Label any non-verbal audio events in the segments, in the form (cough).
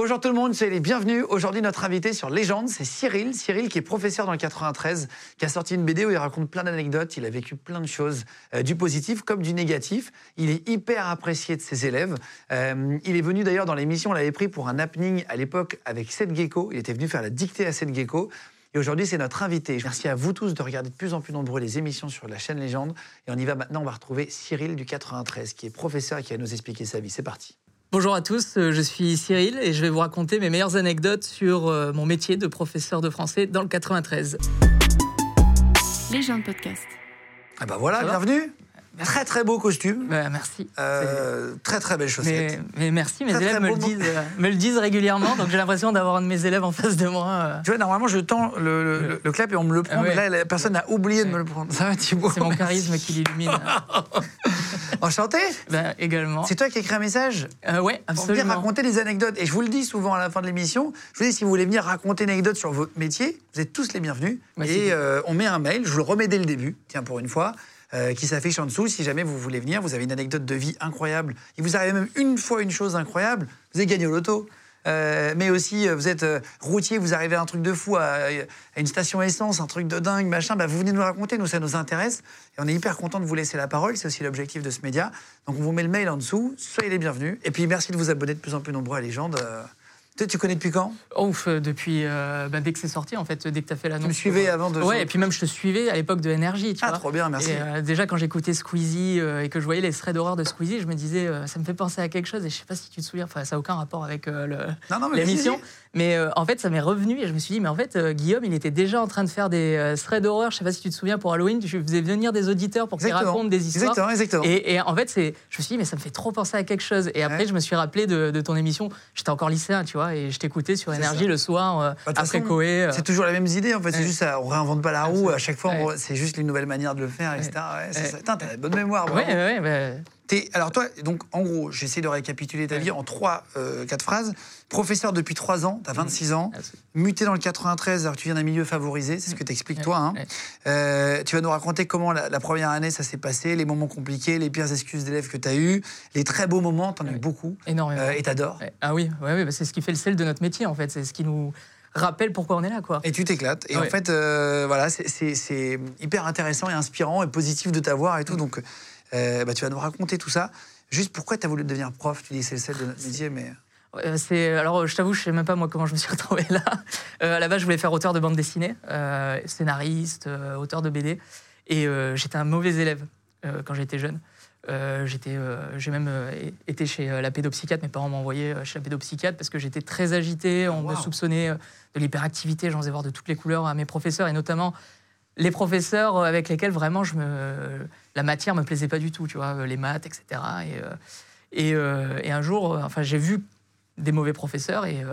Bonjour tout le monde, soyez les bienvenus. Aujourd'hui, notre invité sur Légende, c'est Cyril. Cyril qui est professeur dans le 93, qui a sorti une BD où il raconte plein d'anecdotes. Il a vécu plein de choses, euh, du positif comme du négatif. Il est hyper apprécié de ses élèves. Euh, il est venu d'ailleurs dans l'émission, on l'avait pris pour un happening à l'époque avec Seth Gecko. Il était venu faire la dictée à Seth Gecko. Et aujourd'hui, c'est notre invité. Merci à vous tous de regarder de plus en plus nombreux les émissions sur la chaîne Légende. Et on y va maintenant, on va retrouver Cyril du 93, qui est professeur et qui va nous expliquer sa vie. C'est parti. Bonjour à tous, euh, je suis Cyril et je vais vous raconter mes meilleures anecdotes sur euh, mon métier de professeur de français dans le 93. Légende podcast. Ah bah voilà, Ça Très très beau costume. Bah, merci. Euh, très très belle C'est- chaussette. mais, mais merci, mes Très, élèves très me le, beau disent, euh, me le disent régulièrement, donc j'ai l'impression d'avoir un de mes élèves en face de moi. euh. Tu vois, normalement, je tends le, le- le- le clap et on me le prend, Ah ouais. mais là, la personne a oublié de me le prendre. Ça va, Thibaut C'est mon charisme qui l'illumine. (laughs) Enchanté Ben, également. C'est toi qui as écrit un message Euh, ouais, pour venir absolument. raconter des anecdotes. Et je vous le dis souvent à la fin de l'émission, je vous dis, si vous voulez venir raconter une anecdote sur votre métier, vous êtes tous les bienvenus. Merci. Et euh, on met un mail, je vous le remets dès le début, tiens, pour une fois, euh, qui s'affiche en dessous. Si jamais vous voulez venir, vous avez une anecdote de vie incroyable. Il vous arrive même une fois une chose incroyable, vous avez gagné au loto. Euh, mais aussi, euh, vous êtes routier, vous arrivez à un truc de fou, à, à une station essence, un truc de dingue, machin, bah, vous venez nous raconter, nous, ça nous intéresse. Et on est hyper content de vous laisser la parole, c'est aussi l'objectif de ce média. Donc on vous met le mail en dessous, soyez les bienvenus. Et puis merci de vous abonner de plus en plus nombreux à Légende. Euh, tu connais depuis quand? Ouf, euh, depuis euh, ben, dès que c'est sorti, en fait, dès que tu as fait l'annonce. Tu me suivais avant de- Ouais, et puis même je te suivais à l'époque de. Tu Ah, vois. trop bien, merci. Et, euh, déjà, quand j'écoutais Squeezie euh, et que je voyais les threads d'horreur de Squeezie, je me disais, euh, ça me fait penser à quelque chose. Et je sais pas si tu te souviens, enfin, ça n'a aucun rapport avec euh, le- Non, non, mais l'émission. Mais euh, en fait, ça m'est revenu et je me suis dit, mais en fait, euh, Guillaume, il était déjà en train de faire des euh, threads d'horreur. Je sais pas si tu te souviens, pour Halloween, je faisais venir des auditeurs pour qu'ils racontent des histoires. Exactement, exactement. Et, et en fait, c'est, je me suis dit, mais ça me fait trop penser à quelque chose. Et après, Ouais. je me suis rappelé de, de ton émission. J'étais encore lycéen, tu vois, et je t'écoutais sur Énergie le soir, euh, Bah, après Coé. euh. C'est toujours les mêmes idées, en fait. C'est juste, on réinvente pas la roue. À chaque fois, on c'est juste une nouvelle manière de le faire, etc. Ouais, c'est Ouais. ça. Putain, t'as la bonne mémoire. Alors toi, donc en gros, j'essaie de récapituler ta vie en trois, euh, quatre phrases. Professeur depuis trois ans, t'as 26 ans, Ah, muté dans le 93, alors que tu viens d'un milieu favorisé, c'est ce que t'expliques toi. hein. Euh, tu vas nous raconter comment la, la première année ça s'est passé, les moments compliqués, les pires excuses d'élèves que t'as eu, les très beaux moments, t'en as eu beaucoup, énormément. euh, et t'adores. Ah oui, ouais, ouais, bah, c'est ce qui fait le sel de notre métier, en fait. C'est ce qui nous rappelle pourquoi on est là, quoi. Et tu t'éclates. Et en fait, euh, voilà, c'est- hyper intéressant et inspirant et positif de t'avoir et tout. Donc, euh, bah, tu vas nous raconter tout ça. Juste pourquoi tu as voulu devenir prof? Tu dis c'est le sel de notre métier, mais. Euh, c'est alors je t'avoue je sais même pas moi comment je me suis (laughs) retrouvé là. Euh, à la base je voulais faire auteur de bande dessinée, euh, scénariste, auteur de BD et j'étais un mauvais élève quand j'étais jeune. J'étais j'ai même été chez la pédopsychiatre, mes parents m'ont envoyé chez la pédopsychiatre parce que j'étais très agité, on me soupçonnait de l'hyperactivité, j'en faisais voir de toutes les couleurs à mes professeurs et notamment les professeurs avec lesquels vraiment je me la matière me plaisait pas du tout, tu vois, euh, les maths, etc. Et, euh, et, euh, et un jour, enfin, j'ai vu des mauvais professeurs et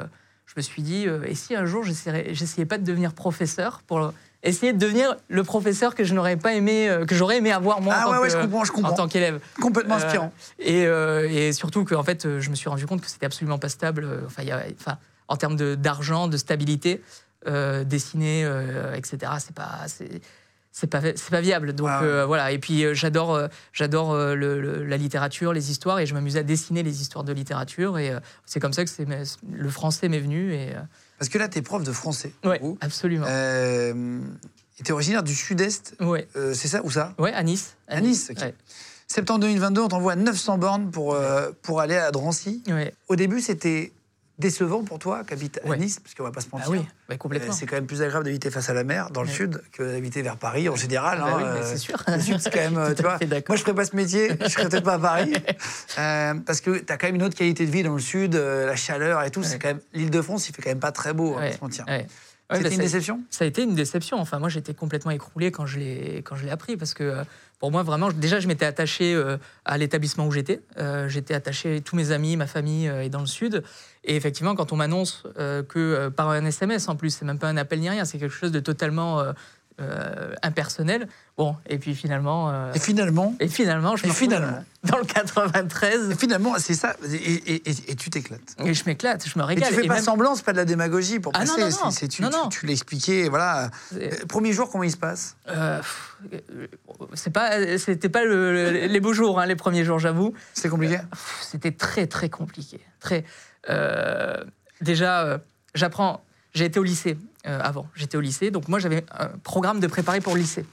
je me suis dit, et si un jour j'essayais pas de devenir professeur pour essayer de devenir le professeur que je n'aurais pas aimé, que j'aurais aimé avoir moi Ah en ouais, tant ouais, que- je comprends, je comprends. en tant qu'élève. Complètement inspirant. Et, euh, et surtout qu'en fait, je me suis rendu compte que c'était absolument pas stable. Enfin, il y a- enfin, en termes de- d'argent, de, stabilité, euh, dessiner, euh, etc. C'est pas, c'est, pas, c'est pas viable. Donc Ah ouais. euh, voilà. Et puis j'adore, j'adore la littérature, les histoires, et je m'amuse à dessiner les histoires de littérature. Et c'est comme ça que c'est, le français m'est venu. Et Parce que là, tu es prof de français. coup. absolument. Et t'es originaire du sud-est, ouais, c'est ça ou ça? Ouais, à Nice. À Nice. Ouais. Septembre 2022, on t'envoie 900 bornes pour, pour aller à Drancy. Au début, c'était décevant pour toi, qui habite à Ouais. Nice, parce qu'on va pas se Ah mentir. oui, bah, Euh, complètement. c'est quand même plus agréable d'habiter face à la mer, dans le Ouais. sud, que d'habiter vers Paris, en général. Ah bah hein, oui, euh, c'est sûr. C'est quand même, (laughs) euh, tu vois. Moi, je ferais pas ce métier, je serais peut-être pas à Paris. (laughs) Euh, parce que tu as quand même une autre qualité de vie dans le sud, euh, la chaleur et tout. C'est quand même l'île de France, il fait quand même pas très beau, on va Ouais, pas se mentir. Ouais. C'était bah, une déception? Ça a été une déception. Enfin, moi, j'étais complètement écroulé quand je l'ai appris parce que euh, pour moi, vraiment, déjà, je m'étais attaché euh, à l'établissement où j'étais. Euh, j'étais attaché, tous mes amis, ma famille est dans le sud. Et effectivement, quand on m'annonce que par un SMS en plus, c'est même pas un appel ni rien, c'est quelque chose de totalement euh, impersonnel. Bon, et puis finalement, euh, Et finalement, et finalement, je Et me finalement. euh, dans le 93 et finalement, c'est ça. Et, et- et- et tu t'éclates. et je m'éclate, je me Et régale. tu fais Et pas même- semblant, c'est pas de la démagogie pour Ah non, passer. non, c'est- non. tu, Non, tu- non. tu l'expliquais, voilà. Euh, Premier jour, comment il se passe? C'est pas, c'était pas le- le- les beaux jours, hein, les premiers jours, j'avoue. C'est compliqué? C'était très très compliqué. Très. déjà, j'apprends. J'ai été au lycée euh, avant. J'étais au lycée, donc moi j'avais un programme de préparer pour le lycée.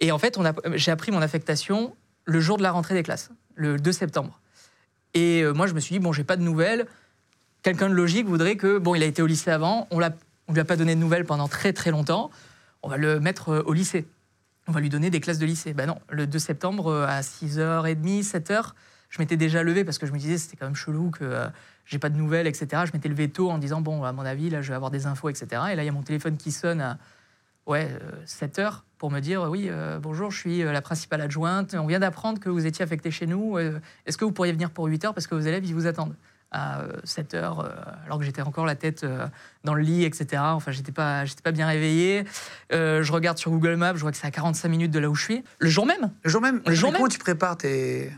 Et en fait, j'ai appris mon affectation le jour de la rentrée des classes, le 2 septembre. Et euh, moi, je me suis dit bon, j'ai pas de nouvelles. Quelqu'un de logique voudrait que bon, il a été au lycée avant, on on lui a pas donné de nouvelles pendant très très longtemps. On va le mettre euh, au lycée. On va lui donner des classes de lycée. Ben non, le 2 septembre à 6h30, 7h, je m'étais déjà levé parce que je me disais c'était quand même chelou que euh, j'ai pas de nouvelles, etc. Je m'étais levé tôt en disant bon, à mon avis, là, je vais avoir des infos, etc. Et là, il y a mon téléphone qui sonne à ouais, 7 heures pour me dire oui, euh, bonjour, je suis euh, la principale adjointe. On vient d'apprendre que vous étiez affecté chez nous. Euh, Est-ce que vous pourriez venir pour 8 heures parce que vos élèves, ils vous attendent à 7 heures, euh, alors que j'étais encore la tête euh, dans le lit, etc. Enfin, j'étais pas, j'étais pas bien réveillé. Euh, je regarde sur Google Maps, je vois que c'est à 45 minutes de là où je suis. Le jour même, Le jour même Le jour mais Comment même. tu prépares tes.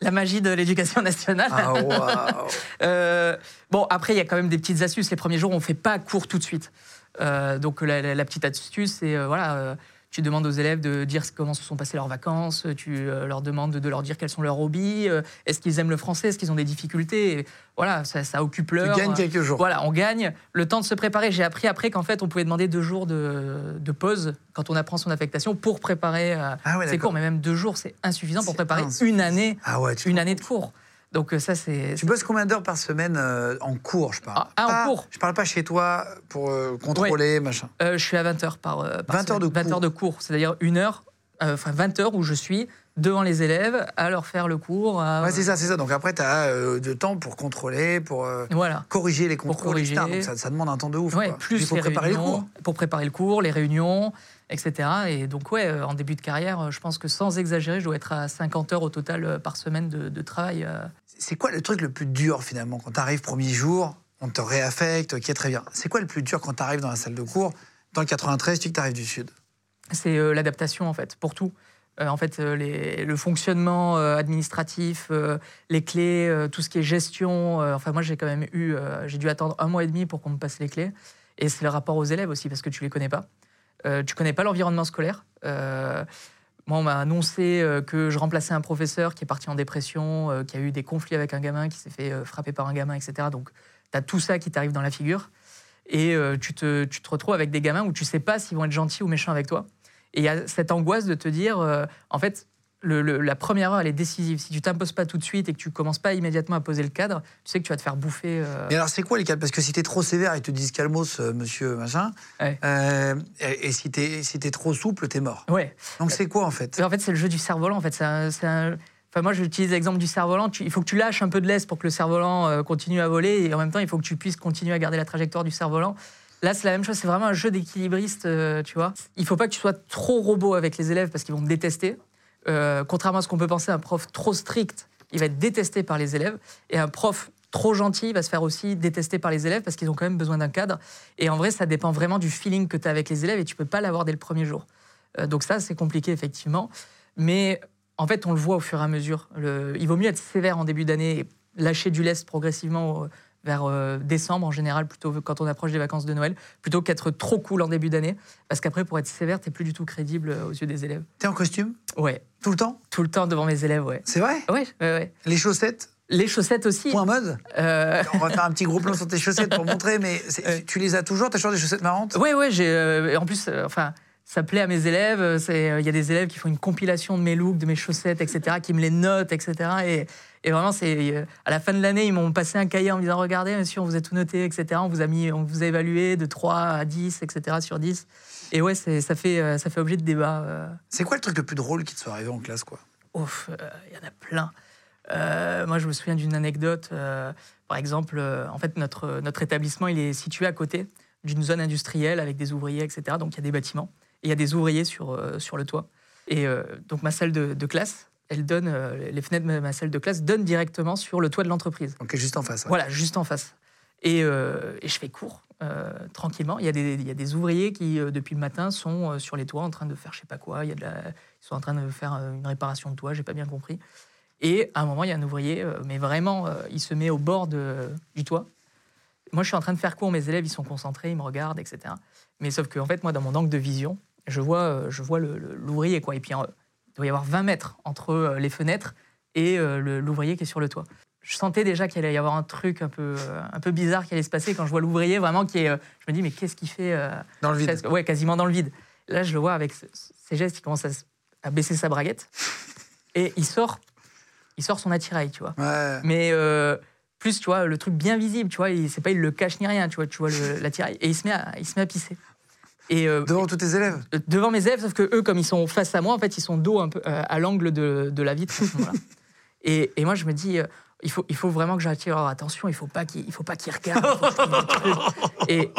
La magie de l'éducation nationale. Ah, (laughs) Euh, bon, après, il y a quand même des petites astuces. Les premiers jours, on ne fait pas cours tout de suite. Euh, donc, la, la- la petite astuce, c'est euh, voilà, tu demandes aux élèves de dire comment se sont passées leurs vacances, tu euh, leur demandes de leur dire quels sont leurs hobbies, euh, est-ce qu'ils aiment le français, est-ce qu'ils ont des difficultés. Et voilà, ça, ça occupe Tu l'heure. gagnes quelques jours. Voilà, on gagne le temps de se préparer. J'ai appris après qu'en fait, on pouvait demander deux jours de, de pause quand on apprend son affectation pour préparer euh, Ah ouais, ses cours. Mais même deux jours, c'est insuffisant pour préparer une année, Ah ouais, tu une année de cours. Donc euh, ça, c'est Tu bosses combien d'heures par semaine euh, en cours, je parle? Ah, ah, en Pas- cours. Je parle pas chez toi pour euh, contrôler, machin. Euh, je suis à 20 heures par, par 20 heures de semaine. 20 cours. heures de cours, c'est-à-dire une heure, enfin 20 heures où je suis devant les élèves à leur faire le cours. à- Ouais, c'est ça, c'est ça. Donc après, tu as de temps pour contrôler, pour euh, Voilà. corriger les Pour contrôles, etc. corriger. Donc ça, ça demande un temps de ouf. Ouais, quoi. plus Il faut les préparer les réunions, cours. Pour préparer le cours, les réunions, etc. Et donc, ouais, euh, en début de carrière, euh, je pense que sans exagérer, je dois être à 50 heures au total euh, par semaine de, de travail. euh. C'est quoi le truc le plus dur finalement quand tu arrives premier jour, on te réaffecte, ok, très bien. C'est quoi le plus dur quand tu arrives dans la salle de cours Dans le 93, tu dis que tu arrives du Sud? C'est euh, l'adaptation, en fait, pour tout. Euh, en fait, euh, le fonctionnement administratif, les clés, tout ce qui est gestion. enfin, moi, j'ai quand même eu, j'ai dû attendre un mois et demi pour qu'on me passe les clés. Et c'est le rapport aux élèves aussi, parce que tu les connais pas. Tu connais pas l'environnement scolaire. Moi, on m'a annoncé que je remplaçais un professeur qui est parti en dépression, qui a eu des conflits avec un gamin, qui s'est fait frapper par un gamin, etc. Donc, tu as tout ça qui t'arrive dans la figure. Et tu, te, tu te retrouves avec des gamins où tu sais pas s'ils vont être gentils ou méchants avec toi. Et il y a cette angoisse de te dire, euh, en fait, le- le- la première heure, elle est décisive. Si tu t'imposes pas tout de suite et que tu commences pas immédiatement à poser le cadre, tu sais que tu vas te faire bouffer. euh, Mais alors, c'est quoi les cas Parce que si tu es trop sévère, ils te disent calmos, euh, monsieur, machin. Ouais. Euh, et, et si tu es, si t'es trop souple, tu es mort. Ouais. Donc c'est quoi en fait? En fait, c'est le jeu du cerf-volant. En fait, c'est un- c'est un- Enfin, moi, j'utilise l'exemple du cerf-volant. Il faut que tu lâches un peu de laisse pour que le cerf-volant continue à voler, et en même temps, il faut que tu puisses continuer à garder la trajectoire du cerf-volant. Là, c'est la même chose. C'est vraiment un jeu d'équilibriste, euh, tu vois. Il faut pas que tu sois trop robot avec les élèves parce qu'ils vont te détester. Euh, contrairement à ce qu'on peut penser, un prof trop strict, il va être détesté par les élèves, et un prof trop gentil va se faire aussi détester par les élèves parce qu'ils ont quand même besoin d'un cadre. Et en vrai, ça dépend vraiment du feeling que tu as avec les élèves, et tu peux pas l'avoir dès le premier jour. Euh, donc ça, c'est compliqué effectivement. Mais en fait, on le voit au fur et à mesure. Il vaut mieux être sévère en début d'année et lâcher du lest progressivement vers euh, décembre en général, plutôt quand on approche des vacances de Noël, plutôt qu'être trop cool en début d'année. Parce qu'après, pour être sévère, t'es plus du tout crédible euh, aux yeux des élèves. T'es en costume? Ouais, Tout le temps? Tout le temps devant mes élèves, ouais. C'est vrai? Ouais, ouais, ouais. Les chaussettes? Les chaussettes aussi. Point mode? Euh, On va faire un petit gros plan sur tes chaussettes pour montrer, mais Ouais. tu les as toujours T'as toujours des chaussettes marrantes? Ouais, ouais, j'ai. en plus, enfin, ça plaît à mes élèves. Il y a des élèves qui font une compilation de mes looks, de mes chaussettes, etc., qui me les notent, etc. Et, et vraiment, c'est euh, à la fin de l'année, ils m'ont passé un cahier en me disant Regardez, monsieur, on vous a tout noté, etc. On vous a, mis, on vous a évalué de 3 à 10, etc., sur 10. Et ouais, ça fait, euh, ça fait objet de débat. euh. C'est quoi le truc le plus drôle qui te soit arrivé en classe quoi? Ouf, euh, il y en a plein. Euh, moi, je me souviens d'une anecdote. euh, par exemple, en fait, notre, notre établissement, il est situé à côté d'une zone industrielle avec des ouvriers, etc. Donc il y a des bâtiments et il y a des ouvriers sur, sur le toit. Et donc ma salle de, de classe, elle donne, euh, les fenêtres de ma salle de classe donnent directement sur le toit de l'entreprise. Ok, juste en face. ouais. Voilà, juste en face. Et, euh, et je fais cours euh, tranquillement. Il y, a des, il y a des ouvriers qui, depuis le matin, sont sur les toits en train de faire je sais pas quoi. Il y a de la, ils sont en train de faire une réparation de toit, j'ai pas bien compris. Et à un moment, il y a un ouvrier, mais vraiment, il se met au bord de- du toit. Moi, je suis en train de faire cours, mes élèves, ils sont concentrés, ils me regardent, etc. Mais sauf que, en fait, moi, dans mon angle de vision, je vois, je vois l'ouvrier, quoi. Et puis, il doit y avoir 20 mètres entre euh, les fenêtres et euh, l'ouvrier qui est sur le toit. Je sentais déjà qu'il allait y avoir un truc un peu, euh, un peu bizarre qui allait se passer quand je vois l'ouvrier vraiment qui est. je me dis, mais qu'est-ce qu'il fait Dans le vide. Ouais, quasiment dans le vide. Là, je le vois avec ces gestes, il commence à, à baisser sa braguette et il sort, il sort son attirail, tu vois. Ouais. Mais euh, plus, tu vois, le truc bien visible, tu vois, il- c'est pas il le cache ni rien, tu vois, tu vois l'attirail et il se met à, il se met à pisser. Et euh, Devant tous tes élèves. euh, devant mes élèves, sauf que eux, comme ils sont face à moi, en fait, ils sont dos un peu euh, à l'angle de, de la vitre. (laughs) et, et moi, je me dis, euh, il, faut, il faut vraiment que j'attire leur attention. Il faut pas qu'ils, il faut pas qu'ils regardent. des (laughs) trucs. et,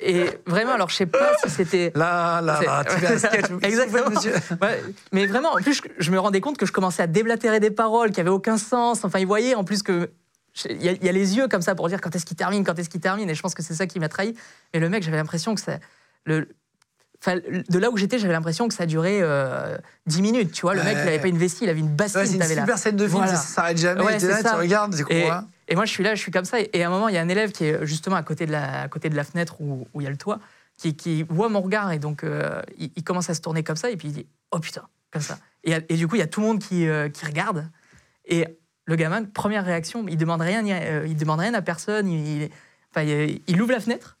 et vraiment, alors je sais pas si c'était. Là, là, là, tu fais un (laughs) sketch. Exactement. monsieur Ouais, mais vraiment, en plus, je, je me rendais compte que je commençais à déblatérer des paroles qui avaient aucun sens. Enfin, ils voyaient en plus que. Il y, y a les yeux comme ça pour dire quand est-ce qu'il termine, quand est-ce qu'il termine. Et je pense que c'est ça qui m'a trahi. Mais le mec, j'avais l'impression que ça. Le, enfin, de là où j'étais, j'avais l'impression que ça durait euh, 10 minutes. Tu vois, le mec, il avait pas une vessie, il avait une bassine. Ouais, c'est une super scène de film, Voilà. ça s'arrête jamais. Ouais, là, tu regardes, c'est Et, quoi et moi, je suis là, je suis comme ça. Et, à un moment, il y a un élève qui est justement à côté de la, à côté de la fenêtre où, où il y a le toit, qui, qui voit mon regard. Et donc, euh, il, il commence à se tourner comme ça. Et puis, il dit Oh putain, comme ça. Et, et du coup, il y a tout le monde qui, euh, qui regarde. Et le gamin, première réaction, il demande rien, euh, il demande rien à personne. Il, il- enfin, il, il ouvre la fenêtre.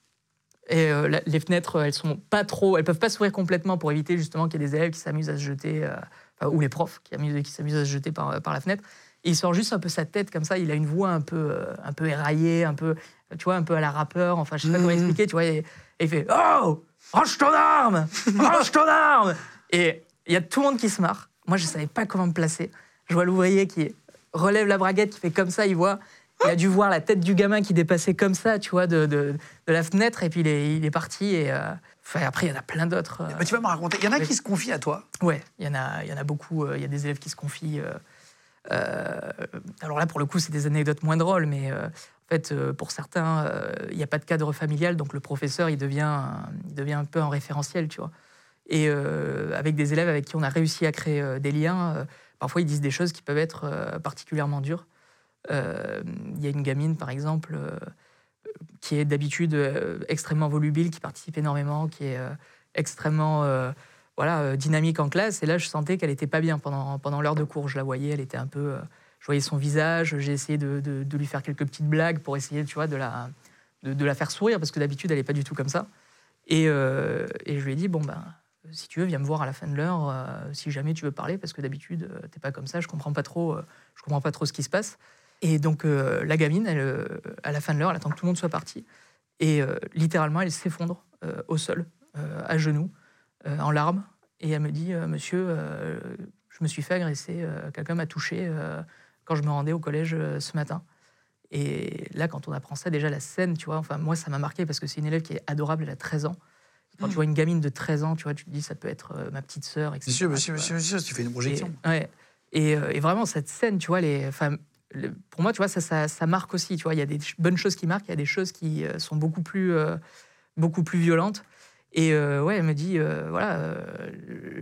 Et euh, la- les fenêtres, elles sont pas trop, elles peuvent pas s'ouvrir complètement pour éviter justement qu'il y ait des élèves qui s'amusent à se jeter, euh, ou les profs qui amusent- qui s'amusent à se jeter par, par la fenêtre. Et il sort juste un peu sa tête comme ça. Il a une voix un peu, euh, un peu éraillée, un peu, tu vois, un peu à la rappeur. Enfin, je sais pas comment Mhm. expliquer. Tu vois, et, et il fait Oh, range ton arme, range ton arme. Et il y a tout le monde qui se marre. Moi, je savais pas comment me placer. Je vois l'ouvrier qui relève la braguette, qui fait comme ça. Il voit. Il a dû voir la tête du gamin qui dépassait comme ça, tu vois, de, de, de la fenêtre. Et puis il est, il est parti. Et euh, enfin, après, il y en a plein d'autres. euh, Bah, Tu vas me raconter. Il y en a qui se confient à toi. Ouais, il y en a, il y en a beaucoup. euh, Il y a des élèves qui se confient. euh, euh, alors là, pour le coup, c'est des anecdotes moins drôles, mais euh, en fait, euh, pour certains, euh, il n'y a pas de cadre familial, donc le professeur, il devient, un- il devient un peu un référentiel, tu vois. Et euh, avec des élèves avec qui on a réussi à créer euh, des liens, euh, parfois ils disent des choses qui peuvent être euh, particulièrement dures. Euh, Il y a une gamine, par exemple, euh, qui est d'habitude euh, extrêmement volubile, qui participe énormément, qui est extrêmement voilà, dynamique en classe. Et là, je sentais qu'elle était pas bien pendant, pendant l'heure de cours. Je la voyais, elle était un peu. je voyais son visage, j'ai essayé de, de- lui faire quelques petites blagues pour essayer, tu vois, de la, de, la faire sourire, parce que d'habitude, elle n'est pas du tout comme ça. Et, et je lui ai dit, bon, ben, si tu veux, viens me voir à la fin de l'heure, si jamais tu veux parler, parce que d'habitude, euh, t'es pas comme ça, je comprends pas comprends pas trop ce qui se passe. Et donc, euh, la gamine, elle, euh, à la fin de l'heure, elle attend que tout le monde soit parti. Et euh, littéralement, elle s'effondre euh, au sol, à genoux, en larmes. Et elle me dit, monsieur, je me suis fait agresser, quelqu'un m'a touché quand je me rendais au collège ce matin. Et là, quand on apprend ça, déjà la scène, tu vois, enfin, moi, ça m'a marqué parce que c'est une élève qui est adorable, elle a 13 ans. Quand tu vois une gamine de 13 ans, tu vois, tu te dis, ça peut être ma petite sœur, etc. Monsieur, monsieur, monsieur, monsieur, tu fais une projection. Et, ouais. et, et vraiment, cette scène, tu vois, les, enfin, pour moi, tu vois, ça, marque aussi. Tu vois, il y a des bonnes choses qui marquent, il y a des choses qui euh, sont beaucoup plus, euh, beaucoup plus violentes. Et euh, ouais, elle me dit, voilà,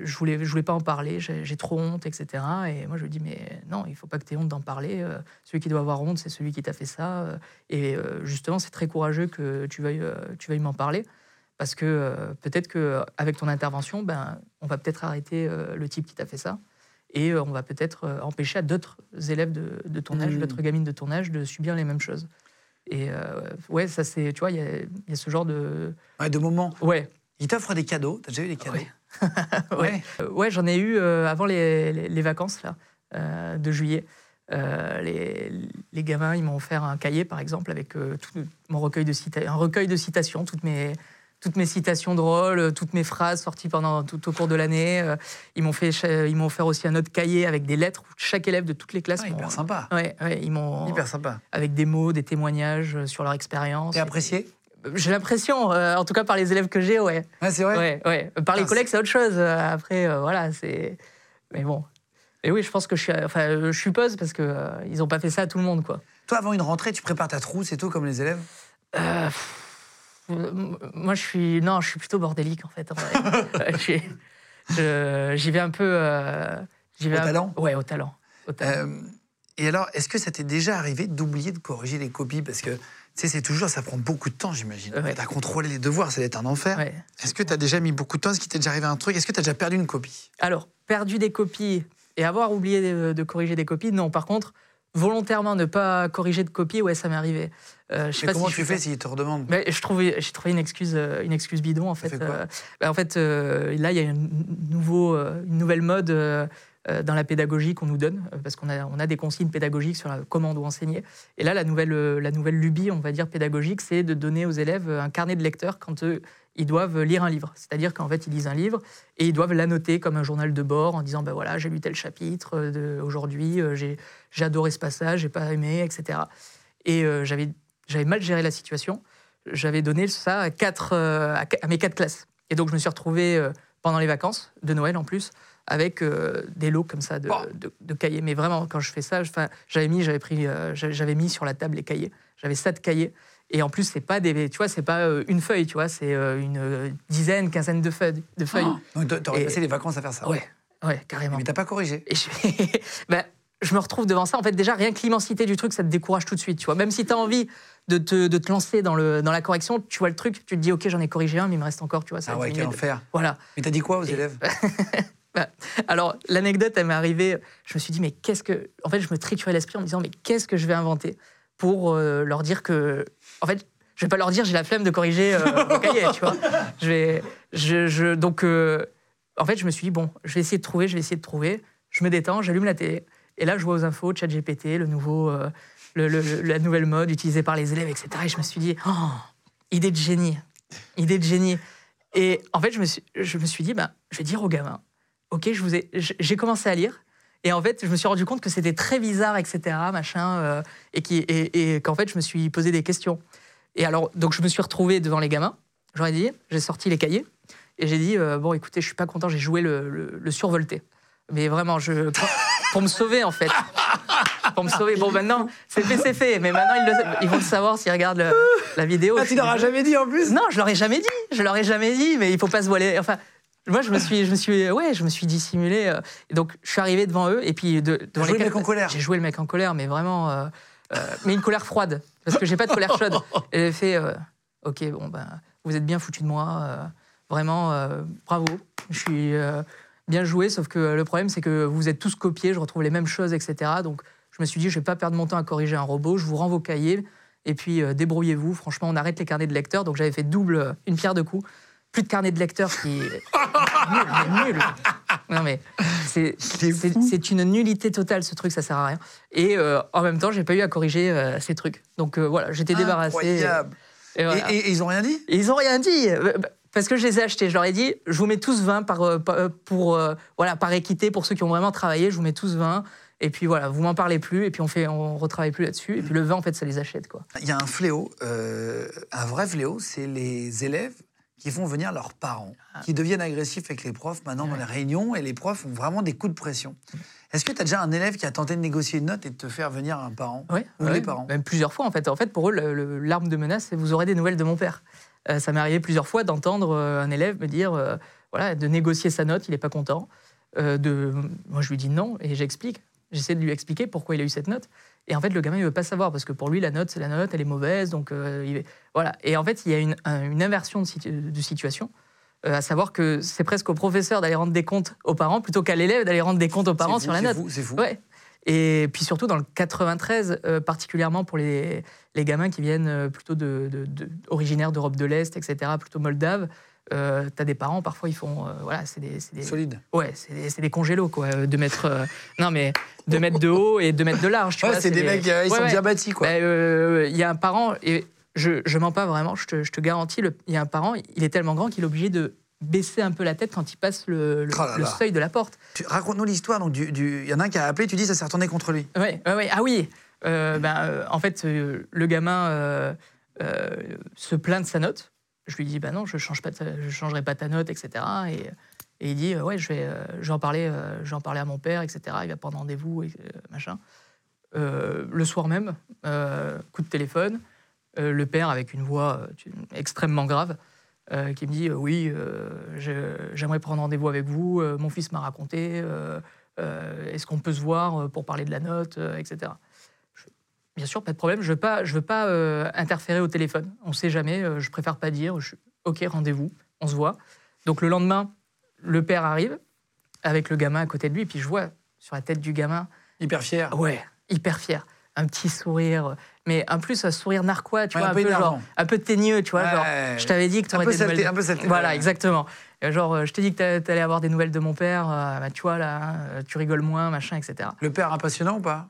je voulais, je voulais pas en parler, j'ai trop honte, etc. Et moi, je lui dis, mais non, il faut pas que tu aies honte d'en parler. celui qui doit avoir honte, c'est celui qui t'a fait ça. et justement, c'est très courageux que tu veuilles, tu veuilles m'en parler. Parce que peut-être qu'avec ton intervention, ben, on va peut-être arrêter le type qui t'a fait ça. Et euh, on va peut-être euh, empêcher à d'autres élèves de, âge, Mhm. d'autres gamines de ton âge, de subir les mêmes choses. Et euh, ouais, ça c'est, tu vois, il y, a- il y a ce genre de, Ouais, de moments. ouais, Il t'offre des cadeaux. T'as déjà eu des cadeaux? (laughs) Ouais. Ouais. Euh, ouais, j'en ai eu euh, avant les, les- les vacances là, euh, de juillet. Les, les gamins, ils m'ont offert un cahier, par exemple, avec tout mon recueil de un recueil de citations, toutes mes, toutes mes citations drôles, euh, toutes mes phrases sorties pendant tout au cours de l'année. Euh, Ils m'ont fait, ils m'ont offert aussi un autre cahier avec des lettres où chaque élève de toutes les classes. Ah, hyper sympa. Ouais, ouais, ils m'ont Hyper sympa. avec des mots, des témoignages euh, sur leur expérience. T'es apprécié? J'ai l'impression, euh, en tout cas par les élèves que j'ai, ouais. Ouais, c'est vrai? Ouais, ouais. Par les Ah, collègues, c'est autre chose. Après, euh, voilà, c'est. Mais bon. Et oui, je pense que je suis. Enfin, je suppose parce que euh, ils ont pas fait ça à tout le monde, quoi. Toi, avant une rentrée, tu prépares ta trousse et tout, comme les élèves? Pff, moi, je suis. Non, je suis plutôt bordélique, en fait. Euh, (laughs) J'y vais un peu. euh, vais Au un- talent Ouais, au talent. Au talent. Euh, et alors, est-ce que ça t'est déjà arrivé d'oublier de corriger les copies? Parce que, tu sais, c'est toujours, ça prend beaucoup de temps, j'imagine. Ouais. À contrôler les devoirs, ça doit être un enfer. Ouais. Est-ce que tu as déjà mis beaucoup de temps? Est-ce qu'il t'est déjà arrivé un truc? Est-ce que tu as déjà perdu une copie? Alors, perdu des copies et avoir oublié de, de corriger des copies, non. Par contre, volontairement ne pas corriger de copies, ouais, ça m'est arrivé. Euh, je sais Mais pas comment si tu fais s'ils te redemandent? Mais je trouvais, j'ai trouvé une excuse, euh, une excuse bidon en fait. fait quoi? Euh, bah, en fait, euh, là, il y a un nouveau, une nouvelle mode dans la pédagogie qu'on nous donne, parce qu'on a, on a des consignes pédagogiques sur la, comment on doit enseigner. Et là, la nouvelle, la nouvelle lubie, on va dire pédagogique, c'est de donner aux élèves un carnet de lecteur quand eux, ils doivent lire un livre. C'est-à-dire qu'en fait, ils lisent un livre et ils doivent l'annoter comme un journal de bord en disant, ben voilà, j'ai lu tel chapitre de- aujourd'hui, j'ai, j'ai adoré ce passage, j'ai pas aimé, etc. Et euh, j'avais, j'avais mal géré la situation j'avais donné ça à, quatre, euh, à, mes quatre classes. Et donc, je me suis retrouvé euh, pendant les vacances, de Noël en plus, avec euh, des lots comme ça de, Oh. de- de cahiers. Mais vraiment, quand je fais ça, j'avais mis, j'avais pris, euh, j'a- j'avais mis sur la table les cahiers. J'avais sept cahiers. Et en plus, c'est pas des, tu vois, c'est pas euh, une feuille, tu vois, c'est euh, une dizaine, quinzaine de feuilles. De feuilles. Donc, t'a- T'aurais Et- passé les vacances à faire ça Ouais, ouais, carrément. Mais t'as pas corrigé Et je, (laughs) ben, je me retrouve devant ça. En fait, déjà, rien que l'immensité du truc, ça te décourage tout de suite. Tu vois, même si tu as envie de te, de te lancer dans, le, dans la correction, tu vois le truc, tu te dis, OK, j'en ai corrigé un, mais il me reste encore, tu vois, ça Ah ouais, quel enfer Voilà. Mais t'as dit quoi aux Et- élèves (laughs) Bah, alors, l'anecdote, elle m'est arrivée. Je me suis dit, mais qu'est-ce que. En fait, je me triturais l'esprit en me disant, mais qu'est-ce que je vais inventer pour euh, leur dire que. En fait, je vais pas leur dire, j'ai la flemme de corriger euh, mon (laughs) cahier, tu vois. Je vais. Je, je- donc, euh, en fait, je me suis dit, bon, je vais essayer de trouver, je vais essayer de trouver. Je me détends, j'allume la télé. Et là, je vois aux infos, ChatGPT, le nouveau. La nouvelle mode utilisée par les élèves, etc. Et je me suis dit, oh, idée de génie. Idée de génie. Et en fait, je me suis, je me suis dit, bah, je vais dire aux gamins, ok, je vous ai, j'ai commencé à lire. Et en fait, je me suis rendu compte que c'était très bizarre, etc., machin, euh, et qui- et- qu'en fait, je me suis posé des questions. Et alors, donc, je me suis retrouvé devant les gamins. J'aurais dit, j'ai sorti les cahiers et j'ai dit, euh, bon, écoutez, je suis pas content, j'ai joué le, le- survolté. Mais vraiment, je, pour me sauver, en fait. Pour me sauver. Bon, maintenant, c'est fait, c'est fait. Mais maintenant, ils, le- ils vont le savoir s'ils regardent le- la vidéo. Ah, tu l'auras jamais dit en plus? Non, je leur ai jamais dit. Je leur ai jamais dit, mais il faut pas se voiler. Enfin, moi, je me suis, je me suis, ouais, je me suis dissimulé. euh, donc, je suis arrivé devant eux et puis de, devant joué le quatre- mec en colère. J'ai joué le mec en colère, mais vraiment, euh, euh, mais une colère froide, parce que j'ai pas de colère chaude. Et j'ai fait, euh, ok, bon ben, vous êtes bien foutu de moi, vraiment, bravo. Je suis bien joué, sauf que le problème, c'est que vous êtes tous copiés, je retrouve les mêmes choses, etc. Donc, je me suis dit, je vais pas perdre mon temps à corriger un robot, je vous rends vos cahiers. Et puis, euh, débrouillez-vous. Franchement, on arrête les carnets de lecteurs. Donc, j'avais fait double, euh, une pierre de coups. Plus de carnets de lecteurs qui. (laughs) nul, mais nul. Non, mais c'est une nullité totale, ce truc, ça sert à rien. Et euh, en même temps, j'ai pas eu à corriger ces trucs. Donc, voilà, j'étais débarrassé. Incroyable. Et, voilà. Et, et- et ils ont rien dit? Ils ont rien dit. bah, Parce que je les ai achetés. Je leur ai dit, je vous mets tous 20 par, pour, voilà, par équité. Pour ceux qui ont vraiment travaillé, je vous mets tous 20. Et puis voilà, vous m'en parlez plus. Et puis on fait, on retravaille plus là-dessus. Et puis le 20, en fait, ça les achète. Quoi. Il y a un fléau, euh, un vrai fléau, c'est les élèves qui font venir leurs parents, Ah. qui deviennent agressifs avec les profs maintenant dans les réunions, et les profs ont vraiment des coups de pression. Est-ce que tu as déjà un élève qui a tenté de négocier une note et de te faire venir un parent Ouais, Ou les parents Même plusieurs fois, en fait. En fait, pour eux, l'arme de menace, c'est vous aurez des nouvelles de mon père. Euh, ça m'est arrivé plusieurs fois d'entendre euh, un élève me dire, euh, voilà, de négocier sa note, il n'est pas content. Euh, de... Moi, je lui dis non, et j'explique. J'essaie de lui expliquer pourquoi il a eu cette note. Et en fait, le gamin, il veut pas savoir, parce que pour lui, la note, c'est la note, elle est mauvaise, donc euh, il voilà. Et en fait, il y a une, un- une inversion de, situ- de situation, euh, à savoir que c'est presque au professeur d'aller rendre des comptes aux parents, plutôt qu'à l'élève d'aller rendre des comptes aux parents sur la note. C'est fou. Ouais. Et puis surtout dans le 93, euh, particulièrement pour les, les gamins qui viennent plutôt de, de- de- originaires d'Europe de l'Est, etc., plutôt moldaves, euh, t'as des parents, parfois ils font. euh, voilà, c'est des. des- Solide. Ouais, c'est des, congélos, quoi. euh, De mettre. euh, non, mais de mettre de haut et de mettre de large. Tu Ouais, vois, c'est des mecs, ils Ouais, sont ouais. bien bâtis, quoi. Bah, Il y a un parent, et je, je mens pas vraiment, je te, je te garantis, il y a un parent, il est tellement grand qu'il est obligé de baisser un peu la tête quand il passe le, le- Oh là le là. seuil de la porte. Raconte-nous l'histoire. Donc, du, du- il y en a un qui a appelé, tu dis ça s'est retourné contre lui. Ouais, ouais, ouais. Ah oui. Ben, en fait, le gamin, se plaint de sa note. Je lui dis, bah non, je change pas, je changerai pas ta note, etc. Et, il dit, euh, ouais, je vais, euh, parler, euh, parler à mon père, etc. Il va prendre rendez-vous, euh, machin. Euh, le soir même, euh, coup de téléphone, le père avec une voix extrêmement grave, qui me dit, oui, j'aimerais prendre rendez-vous avec vous. mon fils m'a raconté. Est-ce qu'on peut se voir pour parler de la note, etc. Bien sûr, pas de problème. Je veux pas, je veux pas euh, interférer au téléphone. On ne sait jamais. euh, je préfère pas dire. Je, ok, rendez-vous. On se voit. Donc le lendemain, le père arrive avec le gamin à côté de lui, et puis je vois sur la tête du gamin, Hyper fier. ouais, hyper fier, un petit sourire, mais en plus un sourire narquois, tu Ouais, vois, un peu peu genre, énervant. un peu teigneux, tu vois, Ouais. genre, je t'avais dit que tu aurais nouvelles. un peu Voilà, exactement. Genre, euh, je t'ai dit que tu allais avoir des nouvelles de mon père, euh, bah, tu vois là, hein, tu rigoles moins, machin, etc. Le père impressionnant ou pas?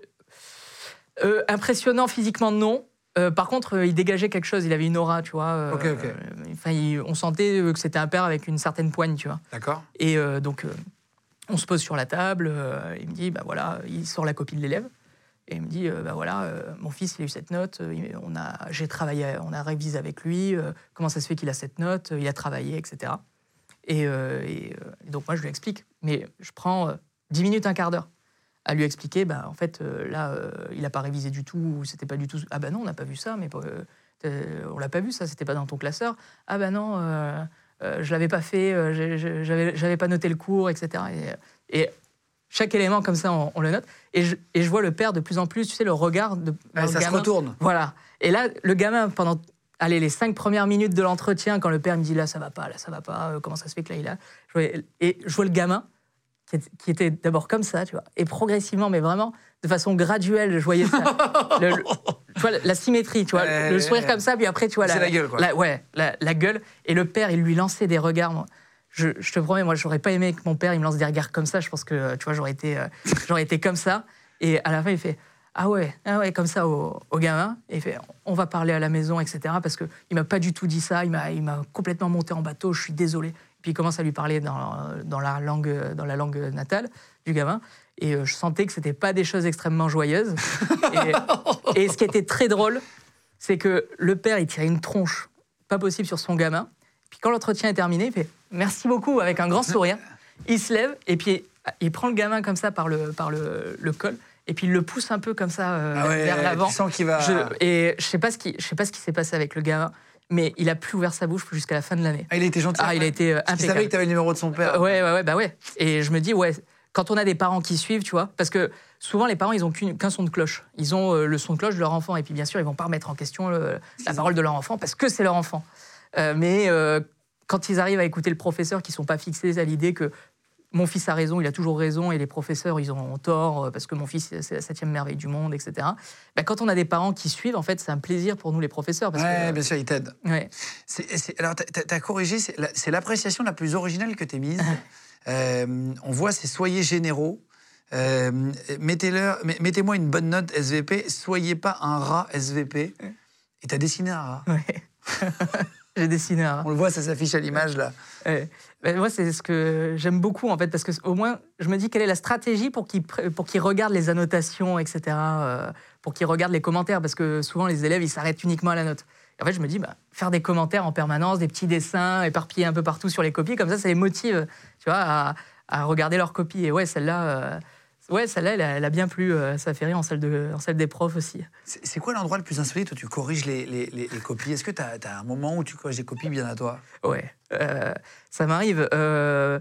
Euh, impressionnant physiquement, non. Euh, par contre, euh, il dégageait quelque chose, il avait une aura, tu vois. euh, Ok, ok. Enfin, il- on sentait euh, que c'était un père avec une certaine poigne, tu vois. D'accord. Et euh, donc, euh, on se pose sur la table. euh, il me dit, bah voilà, il sort la copie de l'élève. Et il me dit, euh, bah voilà, euh, mon fils, il a eu cette note. euh, il- on a, j'ai travaillé, on a révisé avec lui. euh, comment ça se fait qu'il a cette note euh, Il a travaillé, etc. Et, euh, et, euh, et donc, moi, je lui explique. Mais je prends euh, 10 minutes, un quart d'heure à lui expliquer, bah, en fait, euh, là, euh, il n'a pas révisé du tout, ou c'était pas du tout. Ah, bah non, on n'a pas vu ça, mais euh, on l'a pas vu, ça, c'était pas dans ton classeur. Ah, bah non, euh, je l'avais pas fait, j'avais pas noté le cours, etc. Et, et chaque élément comme ça, on, on le note. Et je, et je vois le père de plus en plus, tu sais, le regard de. Ouais, ça se gamin. retourne. Voilà. Et là, le gamin, pendant allez, les cinq premières minutes de l'entretien, quand le père me dit là, ça va pas, là, ça va pas, euh, comment ça se fait que là, il a. Et je vois le gamin qui, était d'abord comme ça, tu vois, et progressivement, mais vraiment de façon graduelle, je voyais ça. (laughs) Le- le- tu vois, la symétrie, tu vois, le sourire comme ça, puis après, tu vois, la gueule, quoi. ouais, la, la gueule. Et le père, il lui lançait des regards. moi. Je, je te promets, moi, j'aurais pas aimé que mon père, il me lance des regards comme ça. Je pense que, tu vois, j'aurais été, euh, j'aurais été comme ça. Et à la fin, il fait Ah ouais, ah ouais, comme ça au, au gamin. Et il fait On va parler à la maison, etc. Parce qu'il m'a pas du tout dit ça. Il m'a, il m'a complètement monté en bateau. Je suis désolé. Puis il commence à lui parler dans, dans, la, langue, dans la langue natale du gamin. Et euh, je sentais que c'était pas des choses extrêmement joyeuses. et, et ce qui était très drôle, c'est que le père, il tirait une tronche pas possible sur son gamin. Puis quand l'entretien est terminé, il fait merci beaucoup avec un grand sourire. Il se lève et puis il prend le gamin comme ça par le, par le, le col et puis il le pousse un peu comme ça euh, Ah ouais, vers l'avant. tu sens qu'il va- Je- et je sais pas ce qui, je sais pas ce qui s'est passé avec le gamin, mais il a plus ouvert sa bouche jusqu'à la fin de l'année. Ah, il a été gentil. Ah, il a été euh, Il savait impeccable. que tu avais le numéro de son père. Euh, ouais, ouais, ouais, bah ouais. Et je me dis, ouais, quand on a des parents qui suivent, tu vois, parce que souvent les parents, ils ont qu'un son de cloche. Ils ont euh, le son de cloche de leur enfant. Et puis bien sûr, ils vont pas remettre en question le- la parole de leur enfant parce que c'est leur enfant. Mais quand ils arrivent à écouter le professeur, qui sont pas fixés à l'idée que mon fils a raison, il a toujours raison, et les professeurs, ils ont tort, euh, parce que mon fils, c'est la septième merveille du monde, etc. Bah, quand on a des parents qui suivent, en fait, c'est un plaisir pour nous, les professeurs. Parce Ouais, que, bien sûr, il t'aide. ouais. C'est- c'est- alors, tu as, corrigé, c'est la- c'est l'appréciation la plus originale que tu mise. (laughs) Euh, on voit, c'est soyez généraux. Euh, Mettez-moi une bonne note SVP, soyez pas un rat SVP. Et tu as dessiné un rat. Ouais. (laughs) J'ai dessiné un. On le voit, ça s'affiche à l'image là. Ben, moi, c'est ce que j'aime beaucoup, en fait, parce que au moins, je me dis quelle est la stratégie pour qu'ils qu'ils regardent les annotations, etc., euh, pour qu'ils regardent les commentaires, parce que souvent, les élèves, ils s'arrêtent uniquement à la note. Et en fait, je me dis, bah, faire des commentaires en permanence, des petits dessins éparpillés un peu partout sur les copies, comme ça, ça les motive, tu vois, à, à regarder leurs copies. Et ouais, celle-là, euh, ouais, celle-là, elle, a- elle a bien plu. euh, ça fait rire en salle, de, en salle des profs aussi. C'est quoi l'endroit le plus insolite où tu corriges les, les- les- les copies? Est-ce que tu as, un moment où tu corriges des copies bien à toi? Ouais, euh, ça m'arrive. euh,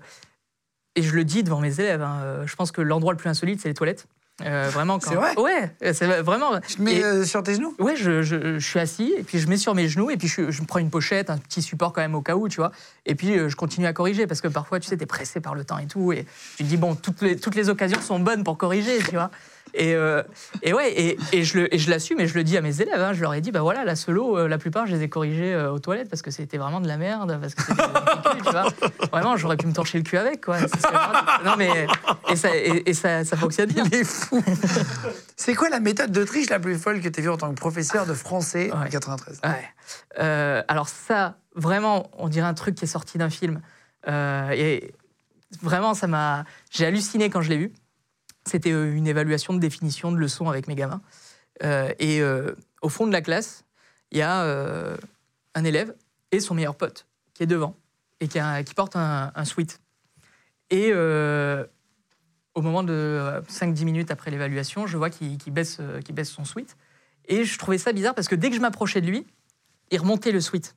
et je le dis devant mes élèves. hein, euh, je pense que l'endroit le plus insolite, c'est les toilettes. Euh, vraiment. Quand... C'est vrai Ouais, euh, c'est vraiment. Tu te mets Et- euh, sur tes genoux Ouais, je, je- je suis assis et puis je mets sur mes genoux et puis je, je me prends une pochette, un petit support quand même au cas où, tu vois. Et puis euh, je continue à corriger parce que parfois, tu sais, t'es pressé par le temps et tout. Et tu te dis, bon, toutes les, toutes les occasions sont bonnes pour corriger, tu vois. Et, euh, et ouais, et, et je l'assume et je le dis à mes élèves. hein, je leur ai dit, bah voilà, la solo, euh, la plupart, je les ai corrigés euh, aux toilettes parce que c'était vraiment de la merde, parce que c'était du (laughs) cul, tu vois. Vraiment, j'aurais pu me torcher le cul avec, quoi. Non, mais. Et ça, et, et ça, ça fonctionne bien. Il est fou C'est quoi la méthode de triche la plus folle que tu as vue en tant que professeur de français en Ouais. 93 Ouais. Euh, alors ça, vraiment, on dirait un truc qui est sorti d'un film. Euh, et vraiment, ça m'a. J'ai halluciné quand je l'ai vu. C'était euh, une évaluation de définition de leçon avec mes gamins. Euh, et euh, au fond de la classe, il y a un élève et son meilleur pote qui est devant et qui, porte un, un sweat. Et au moment de 5-10 minutes après l'évaluation, je vois qu'il baisse, son sweat. Et je trouvais ça bizarre parce que dès que je m'approchais de lui, il remontait le sweat.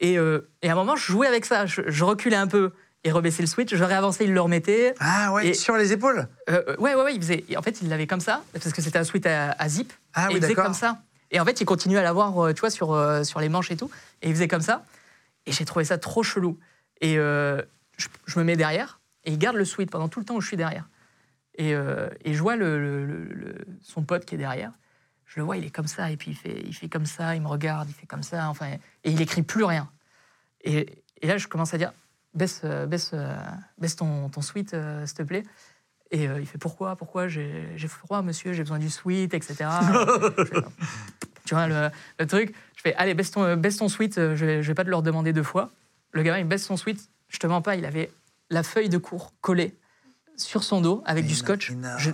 Et, à un moment, je jouais avec ça. Je reculais un peu et rebaissais le sweat. Je réavançais, il le remettait. Ah ouais, Et- sur les épaules? Euh, euh, ouais, ouais, ouais. Il faisait, en fait, il l'avait comme ça parce que c'était un sweat à, à zip. Ah et oui, il faisait comme ça. Et en fait, il continuait à l'avoir, euh, tu vois, sur, euh, sur les manches et tout. Et il faisait comme ça. Et j'ai trouvé ça trop chelou. Et euh, je, je me mets derrière et il garde le sweat pendant tout le temps où je suis derrière. Et, euh, et je vois le, le- le- le- son pote qui est derrière. Je le vois, il est comme ça. Et puis il fait, il fait comme ça, il me regarde, il fait comme ça. Enfin, et il écrit plus rien. Et, et là, je commence à dire baisse, euh, baisse, euh, baisse ton, ton sweat, euh, s'il te plaît. Et il fait pourquoi Pourquoi? J'ai froid, monsieur, j'ai besoin du sweat, etc. (laughs) Tu vois le, le truc Je fais allez, baisse ton, baisse ton euh, je vais, je vais pas te le redemander deux fois. Le gamin, il baisse son sweat, je te mens pas, il avait la feuille de cours collée sur son dos avec du scotch. Énorme. Je-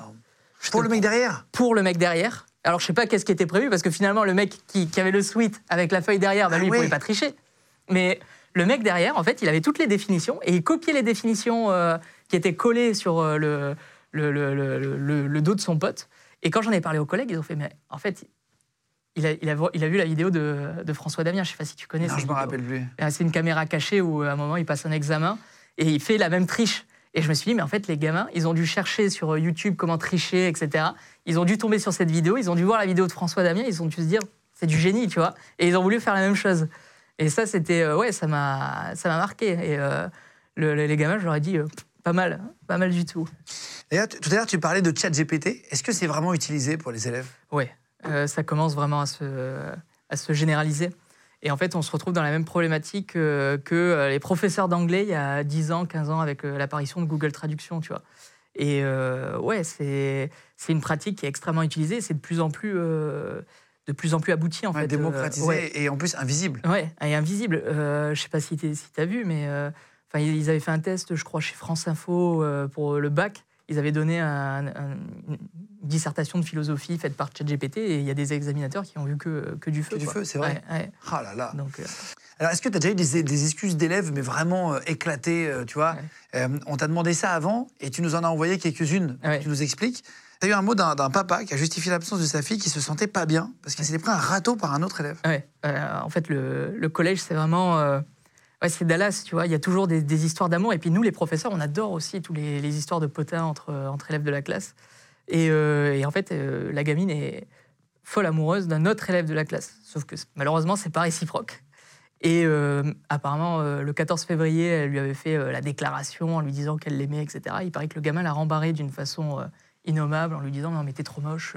je Pour le mec derrière? Pour le mec derrière. Alors, je sais pas qu'est-ce qui était prévu, parce que finalement, le mec qui, qui avait le sweat avec la feuille derrière, bah, Ah lui, il ouais. pouvait pas tricher. Mais le mec derrière, en fait, il avait toutes les définitions et il copiait les définitions euh, qui étaient collées sur euh, le, le, le- le- le- le dos de son pote. Et quand j'en ai parlé aux collègues, ils ont fait, mais en fait, il a, il a, il a vu la vidéo de, de François Damien, je sais pas si tu connais Non, je me rappelle plus. Euh, C'est une caméra cachée où à un moment il passe un examen et il fait la même triche. Et je me suis dit, mais en fait, les gamins, ils ont dû chercher sur YouTube comment tricher, etc. Ils ont dû tomber sur cette vidéo, ils ont dû voir la vidéo de François Damien, ils ont dû se dire, c'est du génie, tu vois. Et ils ont voulu faire la même chose. Et ça, c'était, euh, ouais, ça m'a, marqué. Et euh, le- le- les gamins, je leur ai dit, euh, pas mal, pas mal du tout. D'ailleurs, tout à l'heure, tu parlais de ChatGPT. Est-ce que c'est vraiment utilisé pour les élèves? Euh, ça commence vraiment à se, à se généraliser. Et en fait, on se retrouve dans la même problématique que les professeurs d'anglais il y a 10 ans, 15 ans, avec l'apparition de Google Traduction, tu vois. Et ouais, c'est c'est une pratique qui est extrêmement utilisée. C'est de plus en plus, de plus en plus abouti, en Ouais, fait. Démocratisé Euh, ouais. et en plus invisible. Ouais, et invisible. Euh, je sais pas si tu as vu, mais euh, enfin, ils avaient fait un test, je crois, chez France Info pour le bac. Ils avaient donné un- dissertation de philosophie faite par ChatGPT et il y a des examinateurs qui ont vu que, que du feu. Que du feu, c'est vrai. Ouais, ouais. Ah là là. Donc, euh, Alors, est-ce que tu as déjà eu des, des excuses d'élèves, mais vraiment euh, éclatées, euh, tu vois? Euh, On t'a demandé ça avant et tu nous en as envoyé quelques-unes. Tu nous expliques. Tu as eu un mot d'un papa qui a justifié l'absence de sa fille qui se sentait pas bien parce qu'il s'était pris un râteau par un autre élève. ouais. Euh, en fait, le, le collège, c'est vraiment. euh, ouais, c'est Dallas, tu vois. Il y a toujours des, des histoires d'amour. Et puis nous, les professeurs, on adore aussi tous les, les histoires de potins entre, entre élèves de la classe. Et, euh, et en fait, euh, la gamine est folle amoureuse d'un autre élève de la classe. Sauf que malheureusement, c'est pas réciproque. Et euh, apparemment, euh, le 14 février, elle lui avait fait euh, la déclaration en lui disant qu'elle l'aimait, etc. Il paraît que le gamin l'a rembarré d'une façon innommable en lui disant Non, mais t'es trop moche,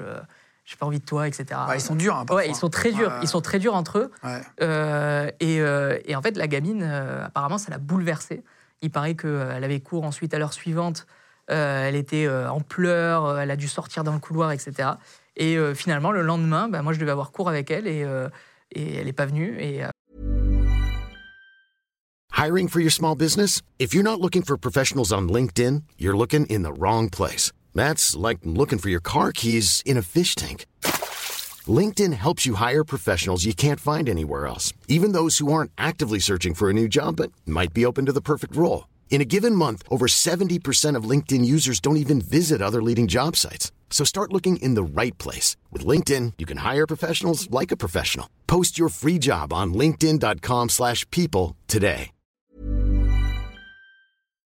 j'ai pas envie de toi, etc. Bah, ils sont durs, hein, parfois. Ouais, ils sont très durs. Ouais. Ils sont très durs entre eux. Ouais. Et, et en fait, la gamine, apparemment, ça l'a bouleversée. Il paraît qu'elle avait cours ensuite à l'heure suivante. Euh, elle était euh, en pleurs, euh, elle a dû sortir dans le couloir, etc. Et finalement, le lendemain, bah, moi, je devais avoir cours avec elle et, elle n'est pas venue. Hiring for your small business? If you're not looking for professionals on LinkedIn, you're looking in the wrong place. That's like looking for your car keys in a fish tank. LinkedIn helps you hire professionals you can't find anywhere else, even those who aren't actively searching for a new job but might be open to the perfect role. In a given month, over 70% of LinkedIn users don't even visit other leading job sites. So start looking in the right place. With LinkedIn, you can hire professionals like a professional. Post your free job on linkedin.com/people slash people today.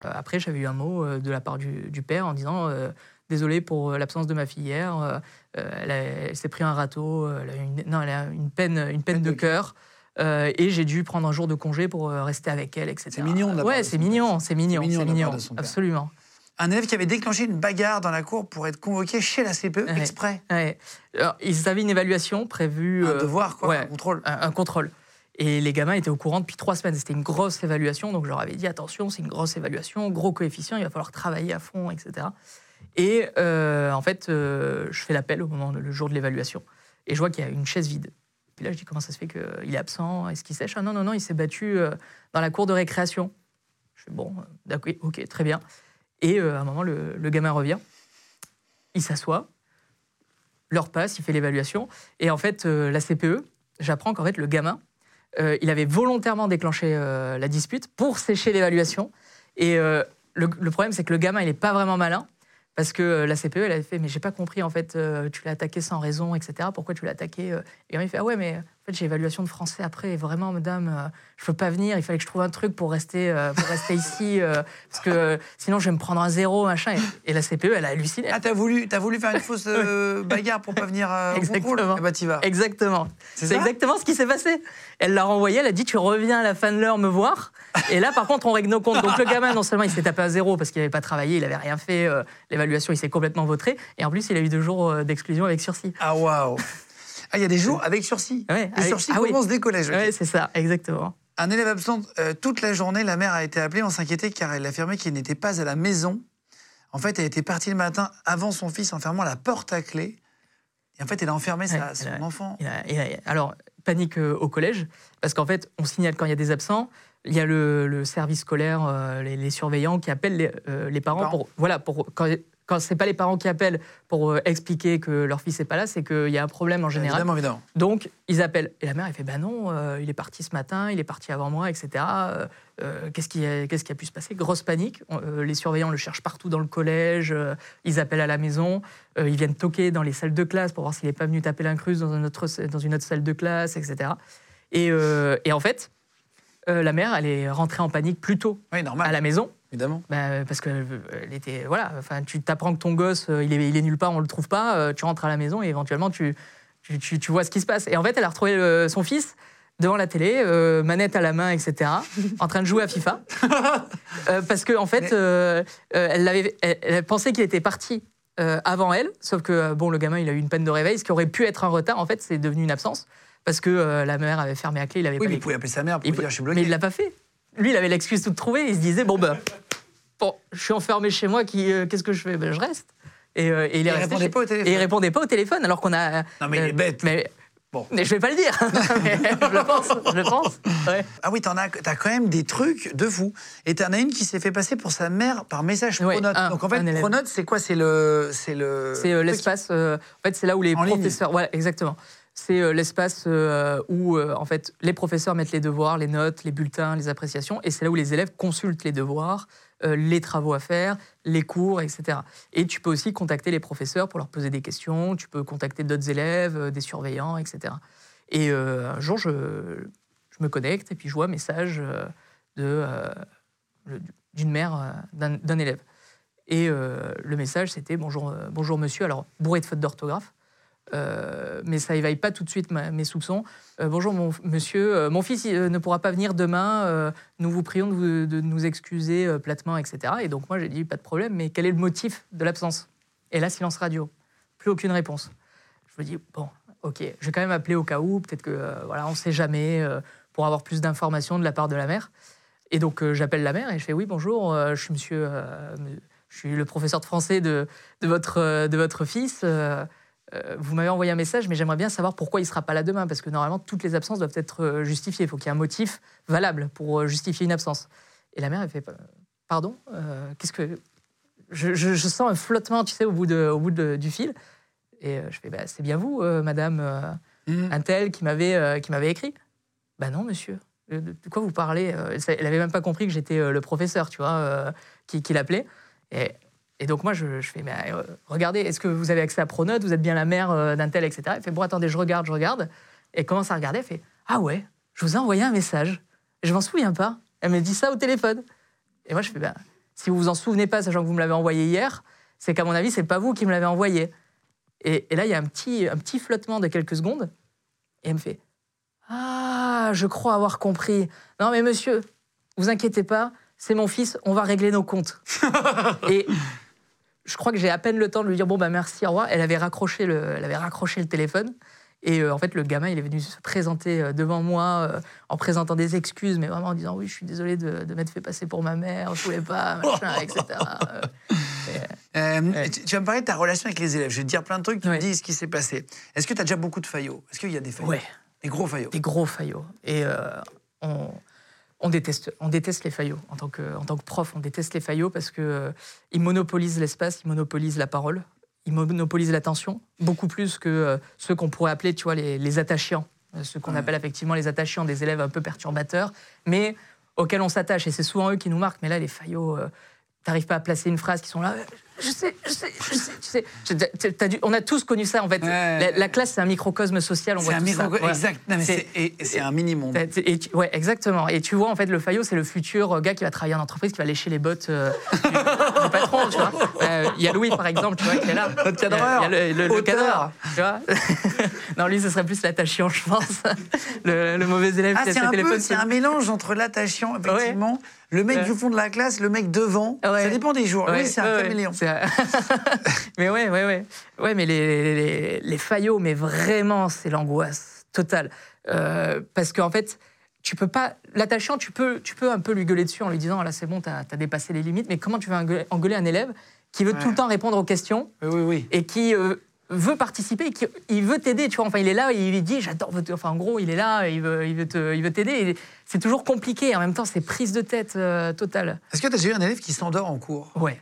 après, j'avais eu un mot euh, de la part du, du père en disant euh, Désolé pour euh, l'absence de ma fille hier. euh, euh, elle, s'est pris un râteau. euh, Elle a une, non, elle a une peine, une peine de cœur. Euh, et j'ai dû prendre un jour de congé pour euh, rester avec elle, etc. C'est mignon de Ouais, c'est mignon, c'est mignon, c'est mignon, absolument. Un élève qui avait déclenché une bagarre dans la cour pour être convoqué chez la CPE Ouais. exprès. Ouais. Alors, ils avaient une évaluation prévue. Un euh, devoir, quoi, ouais, un contrôle. Un, un contrôle. Et les gamins étaient au courant depuis trois semaines. C'était une grosse évaluation, donc je leur avais dit attention, c'est une grosse évaluation, gros coefficient, il va falloir travailler à fond, etc. Et euh, en fait, euh, je fais l'appel au moment, le jour de l'évaluation, et je vois qu'il y a une chaise vide. Puis là, je dis comment ça se fait qu'il est absent? Est-ce qu'il sèche? Ah non, non, non, il s'est battu euh, dans la cour de récréation. Je fais bon, euh, d'accord, ok, très bien. Et euh, à un moment, le, gamin revient, il s'assoit, l'heure passe, il fait l'évaluation, et en fait, la CPE, j'apprends qu'en fait, le gamin, il avait volontairement déclenché la dispute pour sécher l'évaluation. Et le, le problème, c'est que le gamin, il n'est pas vraiment malin. Parce que euh, la CPE, elle avait fait, mais j'ai pas compris, en fait, euh, tu l'as attaqué sans raison, etc. Pourquoi tu l'as attaqué euh? Et il fait, ah ouais, mais fait, j'ai évaluation de français après, et vraiment, madame, euh, je peux pas venir, il fallait que je trouve un truc pour rester, euh, pour rester ici, euh, parce que sinon, je vais me prendre un zéro, machin. Et, et la CPE, elle a halluciné. Ah, t'as voulu, t'as voulu faire une fausse euh, (laughs) bagarre pour pas venir euh, au concours Exactement. Eh bah, t'y vas. Exactement. C'est exactement ce qui s'est passé. Elle l'a renvoyé, elle a dit tu reviens à la fin de l'heure me voir. Et là, par contre, on règle nos comptes. Donc le gamin, non seulement il s'est tapé à zéro parce qu'il n'avait pas travaillé, il n'avait rien fait, euh, l'évaluation, il s'est complètement vautré. Et en plus, il a eu deux jours d'exclusion avec sursis. Ah, waouh. Ah, il y a des jours avec sursis. Ouais, le sursis ah oui. commence dès collège. Ouais, c'est ça, exactement. Un élève absent euh, toute la journée, la mère a été appelée, on s'inquiétait car elle affirmait qu'il n'était pas à la maison. En fait, elle était partie le matin avant son fils en fermant la porte à clé. Et en fait, elle a enfermé sa- son a- enfant. Il a- il a- alors, panique euh, au collège, parce qu'en fait, on signale quand il y a des absents. Il y a le, le service scolaire, euh, les, les surveillants qui appellent les, les parents, parents. pour. Voilà, pour, quand, quand c'est pas les parents qui appellent pour euh, expliquer que leur fils n'est pas là, c'est qu'il y a un problème en général. Évidemment, évidemment. Donc, ils appellent. Et la mère, elle fait Bah non, euh, il est parti ce matin, il est parti avant moi, etc. Euh, Qu'est-ce qui, a- qu'est-ce qui a pu se passer? Grosse panique. Euh, les surveillants le cherchent partout dans le collège. ils appellent à la maison. ils viennent toquer dans les salles de classe pour voir s'il n'est pas venu taper l'incruste dans, un autre- dans une autre salle de classe, etc. Et, et en fait, la mère, elle est rentrée en panique plus tôt Oui, à la maison. Évidemment. Bah, parce que euh, elle était voilà enfin tu t'apprends que ton gosse euh, il est il est nulle part on le trouve pas euh, tu rentres à la maison et éventuellement tu tu, tu- tu vois ce qui se passe et en fait elle a retrouvé euh, son fils devant la télé euh, manette à la main etc en train de jouer à FIFA (laughs) Euh, parce que en fait Mais- euh, euh, elle l'avait elle, elle pensait qu'il était parti euh, avant elle sauf que euh, bon le gamin il a eu une peine de réveil ce qui aurait pu être un retard en fait c'est devenu une absence parce que euh, la mère avait fermé à clé il avait Oui, pas mais les il pouvait appeler sa mère pour il lui dire je suis Mais bloqué. il l'a pas fait. Lui, il avait l'excuse toute trouvée. Il se disait bon ben, bon, je suis enfermé chez moi. Qui, euh, qu'est-ce que je fais? Ben, je reste. Et, euh, et il est resté répondait chez- pas au téléphone. Et il répondait pas au téléphone alors qu'on a. Non, mais il est bête. Mais, Bon. mais je vais pas le dire. (laughs) (laughs) Mais je le pense. Je le pense. Ouais. Ah oui, t'en as, t'as quand même des trucs de fou. Et t'en as une qui s'est fait passer pour sa mère par message Ouais, Pronote. un- Donc en fait, un élève. Pronote, c'est quoi? C'est le, c'est le. C'est euh, l'espace. euh, en fait, c'est là où les En ligne. professeurs. Voilà, exactement. C'est euh, l'espace euh, où euh, en fait les professeurs mettent les devoirs, les notes, les bulletins, les appréciations, et c'est là où les élèves consultent les devoirs, les travaux à faire, les cours, etc. Et tu peux aussi contacter les professeurs pour leur poser des questions. Tu peux contacter d'autres élèves, des surveillants, etc. Et un jour, je, me connecte et puis je vois un message d'une mère d'un élève. Et le message, c'était bonjour, bonjour monsieur. Alors, bourré de fautes d'orthographe. Euh, mais ça éveille pas tout de suite mes soupçons. Euh, bonjour mon, monsieur, euh, mon fils ne pourra pas venir demain. nous vous prions de, nous excuser platement, etc. Et donc moi j'ai dit pas de problème, mais quel est le motif de l'absence? Et là silence radio, plus aucune réponse. Je me dis bon, ok, je vais quand même appeler au cas où, peut-être que voilà, on sait jamais pour avoir plus d'informations de la part de la mère. Et donc j'appelle la mère et je fais oui bonjour, je suis monsieur, je suis le professeur de français de, votre de votre fils. Euh, vous m'avez envoyé un message, mais j'aimerais bien savoir pourquoi il ne sera pas là demain, parce que normalement, toutes les absences doivent être euh, justifiées. Il faut qu'il y ait un motif valable pour euh, justifier une absence. Et la mère, elle fait euh, Pardon euh, Qu'est-ce que. Je, je- je sens un flottement, tu sais, au bout, de, au bout de- du fil. Et je fais bah, C'est bien vous, euh, madame euh, Mhm. un tel qui m'avait écrit Bah non, monsieur. De quoi vous parlez Elle n'avait même pas compris que j'étais le professeur, tu vois, qui, qui l'appelait. Et, et donc moi, je, je fais, mais euh, regardez, est-ce que vous avez accès à Pronote? Vous êtes bien la mère euh, d'un tel, etc. Elle fait, bon, attendez, je regarde, je regarde. Et elle commence à regarder, elle fait, ah ouais, je vous ai envoyé un message. Je m'en souviens pas. Elle me dit ça au téléphone. Et moi, je fais, ben, si vous vous en souvenez pas, sachant que vous me l'avez envoyé hier, c'est qu'à mon avis, c'est pas vous qui me l'avez envoyé. Et, et là, il y a un petit, un petit flottement de quelques secondes. Et elle me fait, ah, je crois avoir compris. Non, mais monsieur, vous inquiétez pas, c'est mon fils, on va régler nos comptes. (laughs) et je crois que j'ai à peine le temps de lui dire bon bah merci, au revoir. Elle avait raccroché le, elle avait raccroché le téléphone. Et euh, en fait, le gamin, il est venu se présenter euh, devant moi euh, en présentant des excuses, mais vraiment en disant oui, je suis désolé de, de m'être fait passer pour ma mère, je voulais pas, machin, etc. (laughs) Euh, Ouais. tu, tu vas me parler de ta relation avec les élèves. Je vais te dire plein de trucs, tu me Ouais. dis ce qui s'est passé. Est-ce que tu as déjà beaucoup de faillots? Est-ce qu'il y a des faillots? Ouais, Des gros faillots des gros faillots. Et on, on déteste, on déteste les faillots. En tant, que, en tant que prof, on déteste les faillots parce qu'ils euh, ils monopolisent l'espace, ils monopolisent la parole, ils monopolisent l'attention, beaucoup plus que euh, ceux qu'on pourrait appeler tu vois, les, les attachants ce qu'on Ouais. appelle effectivement les attachants, des élèves un peu perturbateurs, mais auxquels on s'attache. Et c'est souvent eux qui nous marquent. Mais là, les faillots, euh, t'arrives pas à placer une phrase qui sont là. Euh, Je sais, je sais, je sais, tu sais. Dû- on a tous connu ça en fait. Ouais. La, la classe, c'est un microcosme social. On C'est voit un tout ça. micro. Voilà. Exact. Non, mais C'est- un mini-monde. Ouais, exactement. Et tu vois, en fait, le faillot, c'est le futur euh, gars qui va travailler en entreprise, qui va lécher les bottes euh, du, du patron, tu vois. (laughs) Euh, Il y a Louis, par exemple, tu vois, qui est là. Notre cadreur. Il y a le, le- le cadreur, tu vois. (laughs) non, lui, ce serait plus l'attachant, je pense. Le, le mauvais élève Ah, qui a c'est ses téléphones. c'est un mélange entre l'attachant, effectivement, le mec Ouais. du fond de la classe, le mec devant. Ouais. Ça dépend des jours. Ouais, Lui, c'est un caméléon. Un- (laughs) mais ouais, ouais, ouais. Ouais, mais les, les, les faillots, mais vraiment, c'est l'angoisse totale. Euh, parce qu'en fait, tu peux pas. L'attachant, tu peux, tu peux un peu lui gueuler dessus en lui disant là, c'est bon, t'as as dépassé les limites. Mais comment tu vas engueuler, engueuler un élève qui veut tout le temps répondre aux questions Oui, oui, oui. et qui euh, veut participer, et qui il veut t'aider, tu vois. Enfin, il est là, il dit j'adore. votre- Enfin, en gros, il est là, il veut, il veut te- il veut t'aider. C'est toujours compliqué. En même temps, c'est prise de tête euh, totale. Est-ce que tu as déjà eu un élève qui s'endort en cours? Ouais,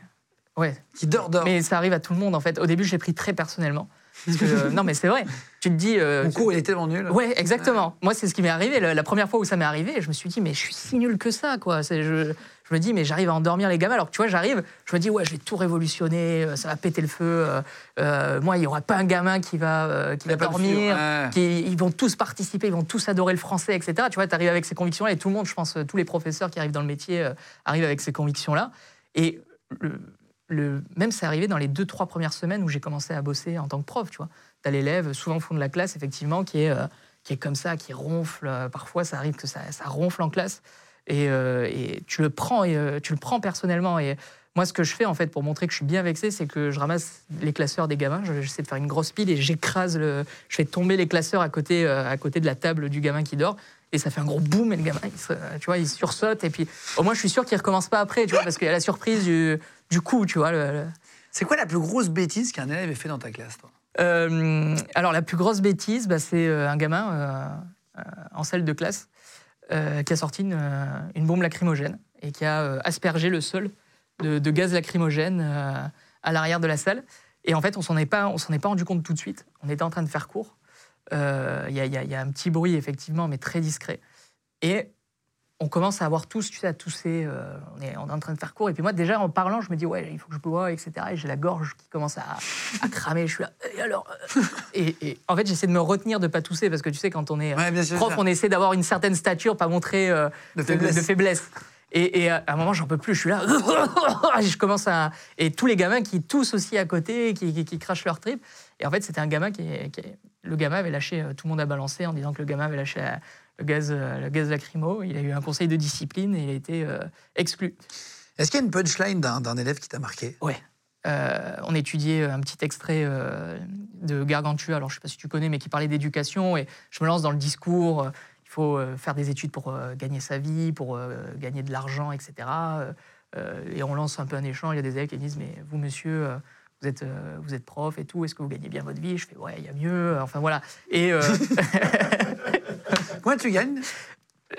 ouais. Qui dort, dort Mais ça arrive à tout le monde en fait. Au début, je l'ai pris très personnellement. Parce que, euh, non, mais c'est vrai. Tu te dis. euh, Mon cours, il est tellement nul. Ouais, exactement. Moi, c'est ce qui m'est arrivé. La, la première fois où ça m'est arrivé, je me suis dit, mais je suis si nul que ça, quoi. Je, je me dis, mais j'arrive à endormir les gamins. Alors que tu vois, j'arrive, je me dis, ouais, je vais tout révolutionner, euh, ça va péter le feu. euh, moi, il n'y aura pas un gamin qui va, qui va dormir. fio, ouais. Qui, ils vont tous participer, ils vont tous adorer le français, etc. Tu vois, tu arrives avec ces convictions-là et tout le monde, je pense, tous les professeurs qui arrivent dans le métier arrivent avec ces convictions-là. Et le, même c'est arrivé dans les deux, trois premières semaines où j'ai commencé à bosser en tant que prof, tu vois. T'as l'élève, souvent au fond de la classe, effectivement, qui est, euh, qui est comme ça, qui ronfle. Euh, Parfois, ça arrive que ça, ça ronfle en classe. Et, euh, et tu, le prends, tu le prends personnellement. Et moi, ce que je fais, en fait, pour montrer que je suis bien vexé, c'est que je ramasse les classeurs des gamins. Je- J'essaie de faire une grosse pile et j'écrase le. Je fais tomber les classeurs à côté, à côté de la table du gamin qui dort. Et ça fait un gros boum et le gamin, il, se- tu vois, il sursaute. Et puis, au moins, je suis sûr qu'il recommence pas après, tu vois, parce qu'il y a la surprise du, du coup, tu vois. le- le- C'est quoi la plus grosse bêtise qu'un élève ait fait dans ta classe toi? Euh, alors, la plus grosse bêtise, bah, c'est euh, un gamin euh, en salle de classe euh, qui a sorti une, une bombe lacrymogène et qui a aspergé le sol de, de gaz lacrymogène à l'arrière de la salle. Et en fait, on s'en est pas, on s'en est pas rendu compte tout de suite. On était en train de faire cours. Il y, y a un petit bruit, effectivement, mais très discret. Et on commence à avoir tous, tu sais, à tousser. euh, on, est, en train de faire cours. Et puis moi, déjà, en parlant, je me dis, ouais, il faut que je bois, etc. Et j'ai la gorge qui commence à, à cramer. Je suis là, et alors euh, et, et en fait, j'essaie de me retenir de pas tousser parce que tu sais, quand on est Ouais, sûr, prof, on essaie d'avoir une certaine stature, pas montrer euh, De faiblesse. de faiblesse. Et, et à un moment, j'en peux plus. Je suis là, (laughs) et je commence à et tous les gamins qui toussent aussi à côté, qui, qui, qui crachent leur trip. Et en fait, c'était un gamin qui, qui- le gamin avait lâché, tout le monde a balancé en disant que le gamin avait lâché le gaz, euh, le gaz lacrymo. Il a eu un conseil de discipline et il a été euh, exclu. Est-ce qu'il y a une punchline d'un d'un élève qui t'a marqué? Ouais. Euh, on étudiait un petit extrait euh, de Gargantua, alors je ne sais pas si tu connais, mais qui parlait d'éducation, et je me lance dans le discours, euh, il faut euh, faire des études pour euh, gagner sa vie, pour euh, gagner de l'argent, etc. Euh, euh, et on lance un peu un échange, il y a des élèves qui disent, mais vous monsieur, euh, vous êtes, euh, vous êtes prof et tout, est-ce que vous gagnez bien votre vie? Je fais, ouais, il y a mieux, enfin voilà. Et euh, (laughs) Combien tu gagnes?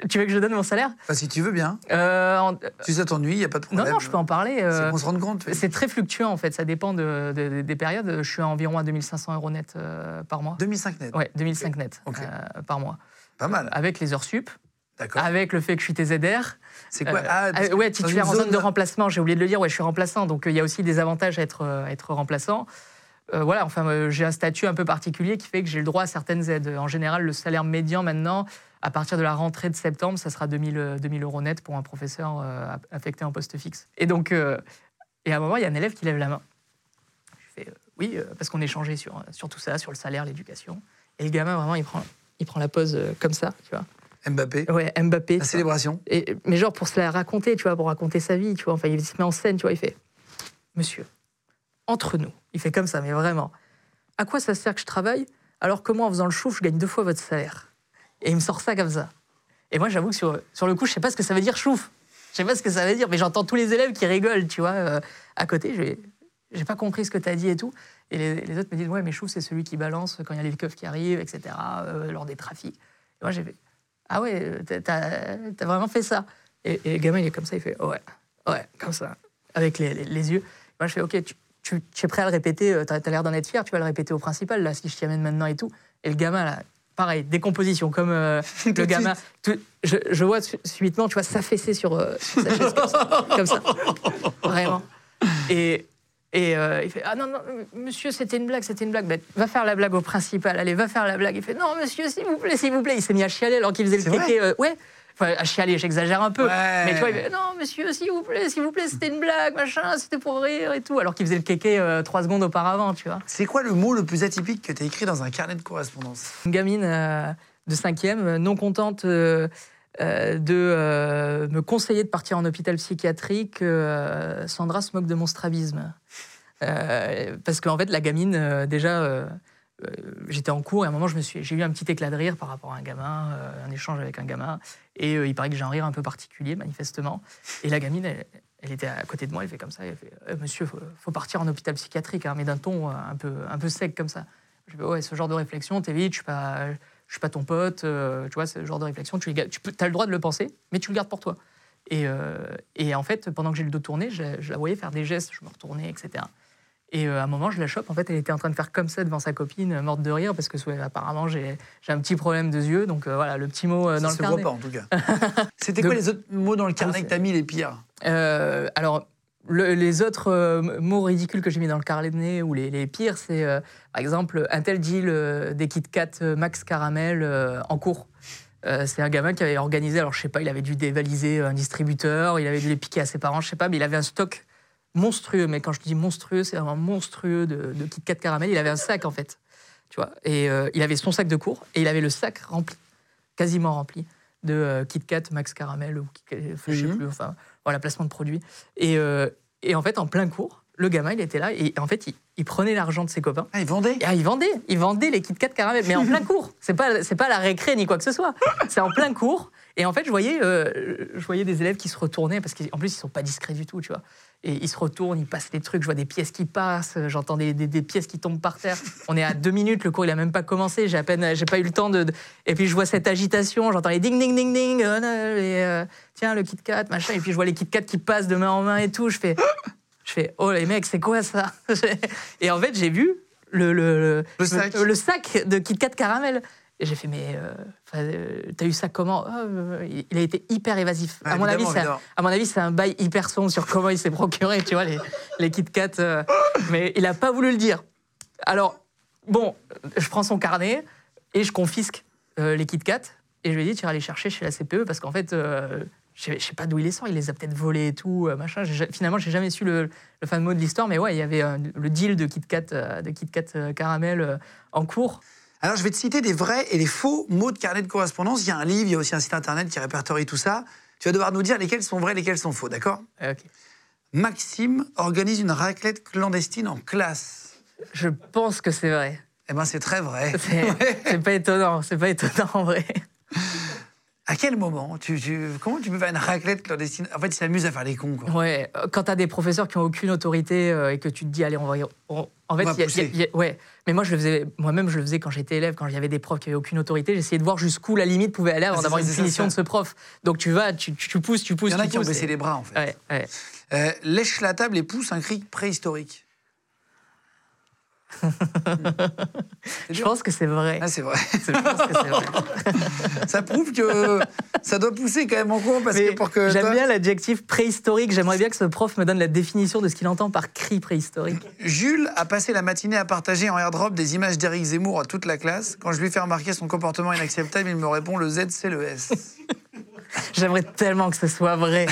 Tu veux que je donne mon salaire? Si tu veux bien. Euh, en- Si ça t'ennuie, il n'y a pas de Non, problème. non, je peux en parler. C'est euh, qu'on se rende compte. C'est très fluctuant en fait, ça dépend de- de- des périodes. Je suis à environ à 2500 euros net euh, par mois. 2005 net. Ouais, 2005 net Ok. euh, par mois. Pas mal. Avec les heures sup, D'accord. avec le fait que je suis TZR. C'est quoi? Euh, Ah, que ouais, titulaire en zone de remplacement, j'ai oublié de le dire, ouais, je suis remplaçant, donc il y a aussi des avantages à être, à être remplaçant. Euh, voilà, enfin, euh, j'ai un statut un peu particulier qui fait que j'ai le droit à certaines aides. En général, le salaire médian maintenant, à partir de la rentrée de septembre, ça sera 2000, euh, 2000 euros net pour un professeur euh, affecté en poste fixe. Et donc, euh, et à un moment, il y a un élève qui lève la main. Je fais euh, oui, euh, parce qu'on échangeait sur, sur tout ça, sur le salaire, l'éducation. Et le gamin, vraiment, il prend, il prend la pose euh, comme ça, tu vois. Mbappé. Ouais, Mbappé. La célébration. Et, mais genre pour se la raconter, tu vois, pour raconter sa vie, tu vois. Enfin, il se met en scène, tu vois, il fait Monsieur, entre nous, il fait comme ça, mais vraiment, à quoi ça sert que je travaille alors que moi, en faisant le chouf, je gagne deux fois votre salaire? Et il me sort ça comme ça. Et moi, j'avoue que sur, sur le coup, je sais pas ce que ça veut dire chouf. Je sais pas ce que ça veut dire, mais j'entends tous les élèves qui rigolent, tu vois, euh, à côté. Je j'ai pas compris ce que tu as dit et tout. Et les, autres me disent Ouais, mais chouf, c'est celui qui balance quand il y a les keufs qui arrivent, etc., euh, lors des trafics. Et moi, j'ai fait Ah ouais, t'as- t'as vraiment fait ça? Et, et le gamin, il est comme ça, il fait Ouais, ouais, comme ça, avec les, les- yeux. Moi, je fais Ok, tu, tu- tu es prêt à le répéter, euh, t'as as, l'air d'en être fier, tu vas le répéter au principal, là, si je t'y amène maintenant et tout. Et le gamin, là, pareil, décomposition, comme euh, (laughs) le gamin. Tout- je, je vois su- subitement, tu vois, s'affaisser sur, euh, sur sa chaise, comme ça, (laughs) comme ça. Vraiment. Et, et euh, il fait Ah non, non, monsieur, c'était une blague, c'était une blague. Ben, va faire la blague au principal, allez, va faire la blague. Il fait Non, monsieur, s'il vous plaît, s'il vous plaît. Il s'est mis à chialer alors qu'il faisait le kéké. ouais. À chialer, j'exagère un peu. Ouais. Mais tu vois, il fait Non, monsieur, s'il vous plaît, s'il vous plaît, c'était une blague, machin, c'était pour rire et tout. Alors qu'il faisait le kéké euh, trois secondes auparavant, tu vois. C'est quoi le mot le plus atypique que tu as écrit dans un carnet de correspondance? Une gamine euh, de cinquième, euh, non contente euh, de me conseiller de partir en hôpital psychiatrique, Sandra se moque de mon strabisme. Parce qu'en fait, la gamine, déjà, j'étais en cours et à un moment, j'ai eu un petit éclat de rire par rapport à un gamin, euh, un échange avec un gamin. Et euh, il paraît que j'ai un rire un peu particulier, manifestement. Et la gamine, elle, était à côté de moi, elle fait comme ça, elle fait Euh, Monsieur, faut, faut partir en hôpital psychiatrique, hein, mais d'un ton euh, un peu, sec comme ça. Je fais Ouais, ce genre de réflexion, t'évites, je suis pas. Suis pas ton pote, euh, tu vois, ce genre de réflexion, tu, as le droit de le penser, mais tu le gardes pour toi. Et, euh, en fait, pendant que j'ai le dos tourné, je la voyais faire des gestes, je me retournais, etc. Et euh, à un moment, je la chope. En fait, elle était en train de faire comme ça devant sa copine, euh, morte de rire, parce que soit, apparemment, j'ai un petit problème de yeux. Donc euh, voilà, le petit mot euh, dans Ça le se carnet. voit pas en tout cas. (laughs) C'était quoi les autres mots dans le carnet c'est- que t'as mis les pires? Alors, le- les autres mots ridicules que j'ai mis dans le carnet ou les, les pires, c'est par exemple un tel deal des Kit Kat Max Caramel en cours. Euh, c'est un gamin qui avait organisé, alors je sais pas, il avait dû dévaliser un distributeur, il avait dû les piquer à ses parents, je sais pas, mais il avait un stock monstrueux. Mais quand je dis monstrueux, c'est vraiment monstrueux de, de Kit Kat Caramel. Il avait un sac en fait, tu vois. Et euh, il avait son sac de cours et il avait le sac rempli, quasiment rempli de euh, Kit Kat Max Caramel ou Kit Kat, je sais Mhm. plus, enfin voilà, placement de produits. Et, euh, et en fait, en plein cours, le gamin, il était là et en fait, il, il prenait l'argent de ses copains. Ah, ils vendaient Et ah, il vendait, il vendait les Kit Kat caramel, mais en (laughs) plein cours. C'est pas, c'est pas la récré ni quoi que ce soit. C'est en plein cours. Et en fait, je voyais, euh, je voyais des élèves qui se retournaient parce qu'en plus, ils sont pas discrets du tout, tu vois. Et ils se retournent, ils passent des trucs. Je vois des pièces qui passent, j'entends des, des- des pièces qui tombent par terre. On est à deux minutes, le cours il a même pas commencé. J'ai à peine, j'ai pas eu le temps de, de- Et puis je vois cette agitation, j'entends les ding ding ding ding. euh, et, euh, tiens le Kit Kat, machin. Et puis je vois les Kit Kat qui passent de main en main et tout. Je fais, je fais, oh les mecs, c'est quoi ça? (laughs) Et en fait, j'ai vu le, le, Le sac. le sac de Kit Kat caramel. Et j'ai fait, mais euh, euh, t'as eu ça comment? Ah, euh, il- a été hyper évasif. Ouais, à, mon avis, à mon avis, c'est un bail hyper sombre sur comment il s'est procuré, tu vois, les, les Kit Kat. euh, mais il n'a pas voulu le dire. Alors, bon, je prends son carnet et je confisque euh, les Kit Kat. Et je lui ai dit, tu iras les chercher chez la CPE parce qu'en fait, je sais- je sais pas d'où il les sort. Il les a peut-être volés et tout, machin. Finalement, j'ai jamais su le, le fin mot de l'histoire. Mais ouais, il y avait le deal de Kit Kat, de Kit Kat caramel en cours. Alors, je vais te citer des vrais et des faux mots de carnet de correspondance. Il y a un livre, il y a aussi un site internet qui répertorie tout ça. Tu vas devoir nous dire lesquels sont vrais, lesquels sont faux, d'accord? Euh, ok. Maxime organise une raclette clandestine en classe. Je pense que c'est vrai. Eh ben, c'est très vrai. C'est c'est pas étonnant, c'est pas étonnant en vrai. (laughs) À quel moment tu, tu- Comment tu peux faire une raclette clandestine? En fait, ils s'amusent à faire les cons, quoi. Ouais, euh, quand t'as des professeurs qui ont aucune autorité euh, et que tu te dis, allez, on va. on- en fait, va il y a- pousser. il y a- ouais. Mais moi, je le faisais, moi-même, je le faisais quand j'étais élève, quand il y avait des profs qui avaient aucune autorité. J'essayais de voir jusqu'où la limite pouvait aller avant d'avoir une ça. de ce prof. Donc tu vas, tu, tu, tu pousses, tu pousses, Il y en a qui ont baissé les bras, en fait. Ouais, ouais. Euh, lèche la table et pousse un cri préhistorique. Je pense que c'est vrai. Ah, c'est vrai. (laughs) Je pense que c'est vrai. (laughs) ça prouve que ça doit pousser quand même en cours parce que Mais pour que. J'aime toi- bien l'adjectif préhistorique. J'aimerais bien que ce prof me donne la définition de ce qu'il entend par cri préhistorique. Jules a passé la matinée à partager en airdrop des images d'Éric Zemmour à toute la classe. Quand je lui fais remarquer son comportement inacceptable, il me répond le Z, c'est le S. (laughs) J'aimerais tellement que ce soit vrai.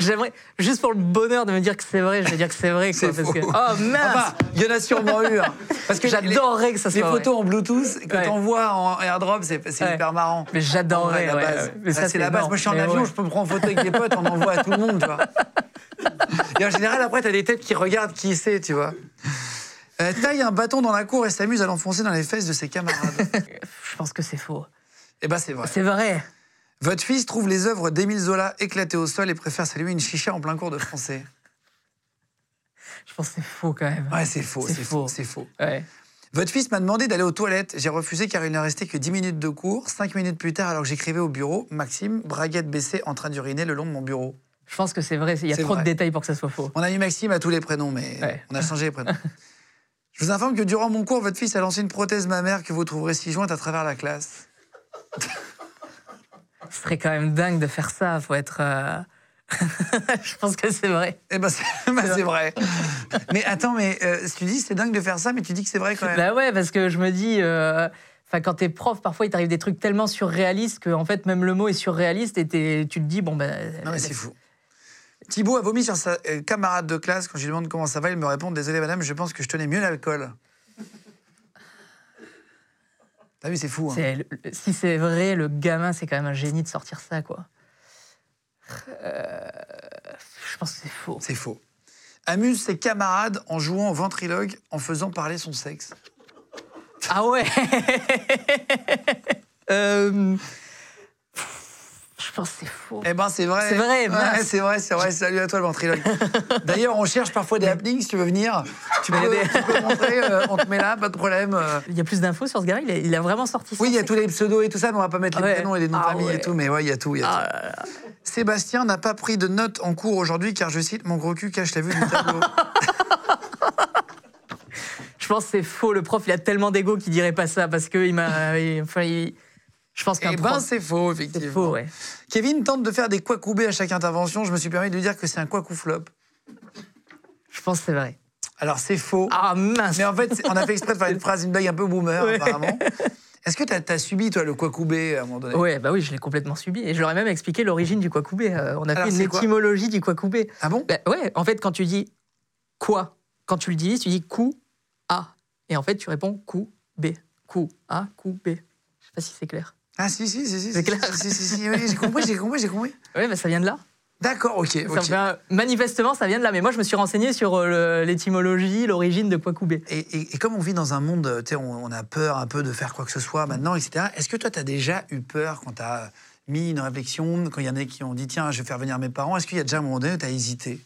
J'aimerais, juste pour le bonheur de me dire que c'est vrai, je vais dire que c'est vrai. Quoi, parce que, oh mince Enfin, il y en a sûrement eu. hein. Parce que les- J'adorerais que ça Les soit vrai. photos en Bluetooth, que Ouais. t'envoies en airdrop, c'est Ouais. hyper marrant. Mais j'adorerais, la base. ouais. Ça, c'est la base. Moi, je suis en Mais avion, je peux me prendre en photo avec des potes, on envoie à tout le monde, tu vois. Et en général, après, t'as des têtes qui regardent qui c'est, tu vois. Euh, taille un bâton dans la cour et s'amuse à l'enfoncer dans les fesses de ses camarades. (laughs) Je pense que c'est faux. Eh ben, c'est vrai. C'est vrai. Votre fils trouve les œuvres d'Émile Zola éclatées au sol et préfère saluer une chicha en plein cours de français. Je pense que c'est faux quand même. Ouais, c'est faux, C'est faux, faux. c'est faux. Ouais. Votre fils m'a demandé d'aller aux toilettes. J'ai refusé car il ne restait que 10 minutes de cours. 5 minutes plus tard, alors que j'écrivais au bureau, Maxime, braguette baissée, en train d'uriner le long de mon bureau. Je pense que c'est vrai. Il y a trop vrai. de détails pour que ça soit faux. On a mis Maxime à tous les prénoms, mais Ouais. on a changé les prénoms. (laughs) Je vous informe que durant mon cours, votre fils a lancé une prothèse mammaire que vous trouverez si jointe à travers la classe. Ce serait quand même dingue de faire ça. Faut être. euh, (laughs) je pense que c'est vrai. Eh ben, c'est (laughs) ben, vrai. mais attends, mais euh, tu dis c'est dingue de faire ça, mais tu dis que c'est vrai quand même. Bah ouais, parce que je me dis. euh, Enfin, quand t'es prof, parfois il t'arrive des trucs tellement surréalistes que en fait même le mot est surréaliste et tu te dis bon ben. Non, mais c'est fou. Thibaut a vomi sur sa camarade de classe. Quand je lui demande comment ça va, il me répond Désolé, madame, je pense que je tenais mieux l'alcool. T'as vu, c'est fou. Hein. c'est- Si c'est vrai, le gamin c'est quand même un génie de sortir ça quoi. Euh, Je pense que c'est faux. C'est faux. Amuse ses camarades en jouant au ventriloque en faisant parler son sexe. Ah ouais (laughs) Euh, pense que c'est faux. Eh ben, c'est vrai. C'est vrai, Ouais, c'est vrai, c'est vrai. Salut à toi, le ventriloque. (laughs) D'ailleurs, on cherche parfois des happenings. Si tu veux venir, tu peux, tu peux montrer. euh, on te met là, pas de problème. Il y a plus d'infos sur ce gars, il a, il a vraiment sorti ça. Oui, il y a tous les pseudos et tout ça, mais on va pas mettre les prénoms et les noms de Ah famille ouais. et tout. Mais ouais, il y a tout. il y a Ah tout. là là. Sébastien n'a pas pris de notes en cours aujourd'hui car, je cite, mon gros cul cache la vue du tableau. (laughs) Je pense que c'est faux. Le prof, il a tellement d'ego qu'il dirait pas ça parce que il m'a. Enfin, il- je pense qu'un Eh ben, c'est faux, c'est effectivement. faux, ouais. Kevin tente de faire des quacoubés à chaque intervention. Je me suis permis de lui dire que c'est un quacou-flop. Je pense que c'est vrai. Alors, c'est faux. Ah mince Mais en fait, on a fait exprès de faire une phrase, une blague un peu boomer, Ouais. apparemment. Est-ce que tu as, subi, toi, le quacoubé à un moment donné? Ouais, bah oui, je l'ai complètement subi. Et je leur ai même expliqué l'origine du quacoubé. Euh, on a Alors, fait une étymologie du quacoubé. Ah bon? Bah ouais, en fait, quand tu dis quoi, quand tu le dis, tu dis coup A. Et en fait, tu réponds coup B. Coup A, coup B. Je sais pas si c'est clair. Ah, si, si, si, si. C'est clair. Si, si, si, oui, j'ai compris, j'ai compris, j'ai compris. (laughs) Ouais, bah ça vient de là. D'accord, ok, Ça ok. vient- manifestement, ça vient de là. Mais moi, je me suis renseigné sur euh, l'étymologie, l'origine de quacoubé. Et, et- et comme on vit dans un monde, euh, tu sais, on, on a peur un peu de faire quoi que ce soit maintenant, etc. Est-ce que toi, tu as déjà eu peur quand tu as mis une réflexion, quand il y en a qui ont dit, tiens, je vais faire venir mes parents Est-ce qu'il y a déjà un moment donné où tu as hésité?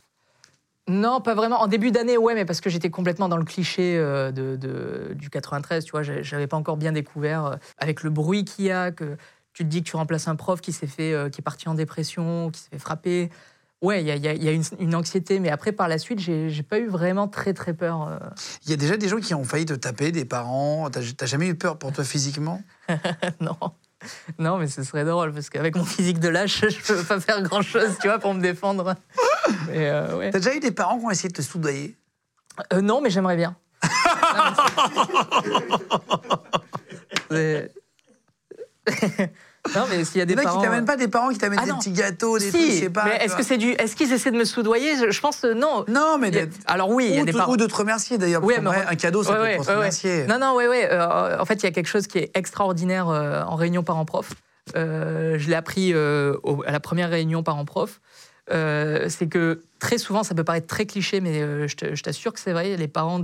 Non, pas vraiment. En début d'année, ouais, mais parce que j'étais complètement dans le cliché euh, de, de- du 93, tu vois, j'avais pas encore bien découvert, euh, avec le bruit qu'il y a, que tu te dis que tu remplaces un prof qui s'est fait, euh, qui est parti en dépression, qui s'est fait frapper. Ouais, il y a, il y a- il y a une, une anxiété, mais après, par la suite, j'ai pas eu vraiment très, très peur. Il y a déjà des gens qui ont failli te taper, des parents. T'as t'as jamais eu peur pour toi physiquement? (laughs) Non. Non, mais ce serait drôle, parce qu'avec mon physique de lâche, (laughs) je peux pas faire grand-chose, tu vois, pour me défendre. (laughs) Mais, euh, ouais. T'as déjà eu des parents qui ont essayé de te soudoyer? Euh, non, mais j'aimerais bien. (laughs) C'est- (laughs) non, mais s'il y a des parents... qui t'amènent pas des parents qui t'amènent Ah des petits gâteaux, des si, trucs, je sais pas. mais est-ce que c'est du, est-ce qu'ils essaient de me soudoyer? Je, pense euh, non. Non, mais a- alors oui, il y a des parents. ou de te remercier d'ailleurs. Oui, mais- un cadeau, ça Ouais, ouais, être pour te ouais, remercier. Non, non, oui, oui. en fait, il y a quelque chose qui est extraordinaire euh, en réunion parents-prof. Euh, je l'ai appris au- à la première réunion parents-prof. Euh, c'est que très souvent, ça peut paraître très cliché, mais euh, je t'assure que c'est vrai, les parents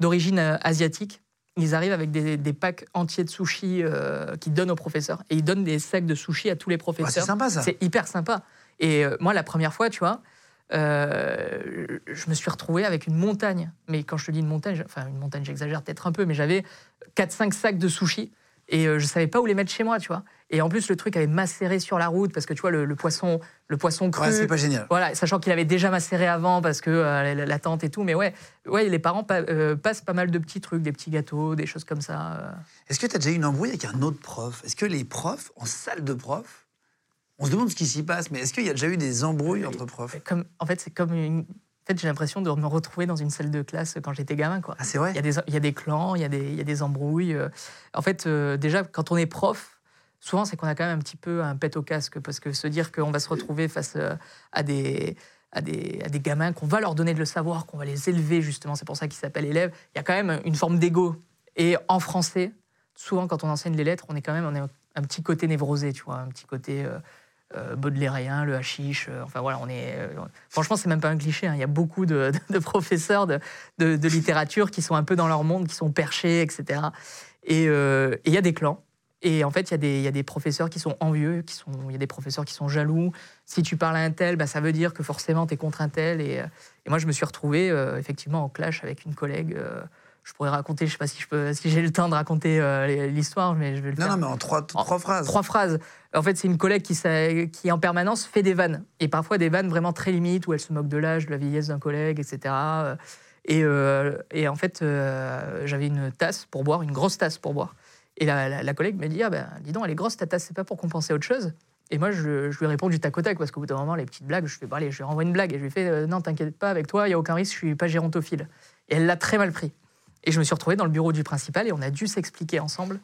d'origine euh, asiatique, ils arrivent avec des, des packs entiers de sushis euh, qu'ils donnent aux professeurs. Et ils donnent des sacs de sushis à tous les Ah, professeurs. c'est sympa ça. C'est hyper sympa. Et moi, la première fois, tu vois, euh, je me suis retrouvé avec une montagne. Mais quand je te dis une montagne, enfin une montagne, j'exagère peut-être un peu, mais j'avais 4-5 sacs de sushis. Et euh, je savais pas où les mettre chez moi, tu vois. Et en plus, le truc avait macéré sur la route parce que tu vois, le, le poisson, le poisson cru. Ouais, c'est pas génial. Voilà, sachant qu'il avait déjà macéré avant parce que euh, la- tante et tout. Mais ouais, ouais les parents pa- euh, passent pas mal de petits trucs, des petits gâteaux, des choses comme ça. euh. Est-ce que tu as déjà eu une embrouille avec un autre prof? Est-ce que les profs, en salle de prof, on se demande ce qui s'y passe, mais est-ce qu'il y a déjà eu des embrouilles entre profs? Comme, en fait, c'est comme une. En fait, j'ai l'impression de me retrouver dans une salle de classe quand j'étais gamin, quoi. Ah, c'est vrai? Il y, a des, il y a des clans, il y a des, il y a des embrouilles. En fait, déjà, quand on est prof, souvent, c'est qu'on a quand même un petit peu un pet au casque, parce que se dire qu'on va se retrouver face euh, à des, à des, à des gamins, qu'on va leur donner de le savoir, qu'on va les élever, justement, c'est pour ça qu'ils s'appellent élèves, il y a quand même une forme d'ego. Et en français, souvent, quand on enseigne les lettres, on est quand même un petit côté névrosé, tu vois, un petit côté... euh, euh, baudelairien, le hashish, euh, enfin voilà, on est. euh, franchement, c'est même pas un cliché. hein. Il y a beaucoup de, professeurs de, de- littérature qui sont un peu dans leur monde, qui sont perchés, etc. Et et il y a des clans. Et en fait, il y, a des- il y a des professeurs qui sont envieux, qui sont, il y a des professeurs qui sont jaloux. Si tu parles à un tel, bah, ça veut dire que forcément, tu es contre un tel. Et, euh, et moi, je me suis retrouvé euh, effectivement en clash avec une collègue. euh, je pourrais raconter, je sais pas si je peux, si j'ai le temps de raconter euh, l'histoire, mais je vais le Non, faire. non, mais en trois, trois phrases. Trois phrases. En fait, c'est une collègue qui, en permanence, fait des vannes. Et parfois des vannes vraiment très limites, où elle se moque de l'âge, de la vieillesse d'un collègue, etc. Et, et en fait, j'avais une tasse pour boire, une grosse tasse pour boire. Et la, la- collègue m'a dit Ah ben, dis donc, elle est grosse ta tasse, c'est pas pour compenser autre chose Et moi, je, je lui réponds du tac au tac, parce qu'au bout d'un moment, les petites blagues, je fais Bon, allez, je lui une blague. Et je lui fais euh, Non, t'inquiète pas, avec toi, il n'y a aucun risque, je suis pas gérontophile. Et elle l'a très mal pris. Et je me suis retrouvé dans le bureau du principal et on a dû s'expliquer ensemble.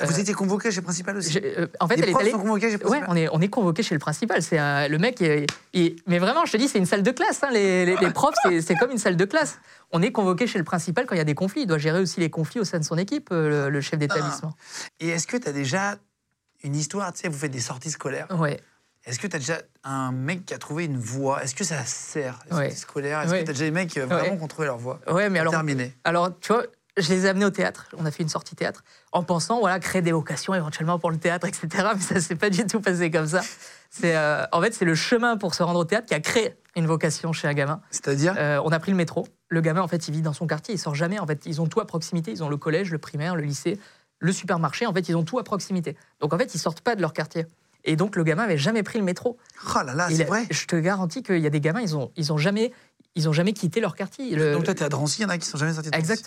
Vous Euh, étiez convoqué chez Principal aussi euh, en fait, Les elle est profs allée. sont convoqués chez Ouais, Principal on est, on est convoqué chez le principal. C'est le mec. il- il- mais vraiment, je te dis, c'est une salle de classe. hein, les, les- les profs, c'est- comme une salle de classe. On est convoqué chez le principal quand il y a des conflits. Il doit gérer aussi les conflits au sein de son équipe, euh, le, le chef d'établissement. Et est-ce que tu as déjà une histoire, tu sais, vous faites des sorties scolaires. Ouais. Est-ce que tu as déjà un mec qui a trouvé une voie? Est-ce que ça sert, les Ouais. sorties scolaires? Est-ce Ouais. que tu as déjà des mecs vraiment Ouais. qui ont trouvé leur voie? Ouais, mais alors. Terminé. Alors, tu vois, je les ai amenés au théâtre. On a fait une sortie théâtre en pensant, voilà, créer des vocations éventuellement pour le théâtre, etc. (laughs) Mais ça s'est pas du tout passé comme ça. C'est, euh, en fait, c'est le chemin pour se rendre au théâtre qui a créé une vocation chez un gamin. C'est-à-dire Euh, on a pris le métro. Le gamin, en fait, il vit dans son quartier, il sort jamais. En fait, ils ont tout à proximité. Ils ont le collège, le primaire, le lycée, le supermarché. En fait, ils ont tout à proximité. Donc, en fait, ils sortent pas de leur quartier. Et donc, le gamin avait jamais pris le métro. Oh là là, c'est vrai Je te garantis qu'il y a des gamins, ils ont, ils ont jamais, ils ont jamais quitté leur quartier. Le- Donc toi, tu es à Drancy, il y en a qui sont jamais sortis de Drancy.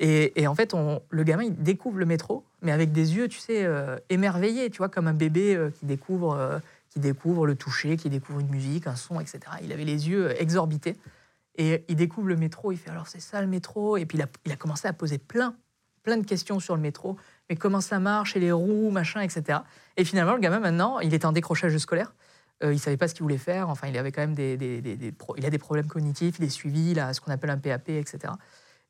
Et, en fait, le gamin, découvre le métro, mais avec des yeux, tu sais, euh, émerveillés, tu vois, comme un bébé euh, qui, découvre, euh, qui découvre le toucher, qui découvre une musique, un son, etc. Il avait les yeux euh, exorbités. Et il découvre le métro, il fait alors c'est ça le métro Et puis il a, commencé à poser plein, plein de questions sur le métro. Mais comment ça marche et les roues, machin, etc. Et finalement, le gamin, maintenant, il était en décrochage scolaire. Il savait pas ce qu'il voulait faire. Enfin, il avait quand même des, il a des problèmes cognitifs, il est suivi, il a ce qu'on appelle un PAP, etc.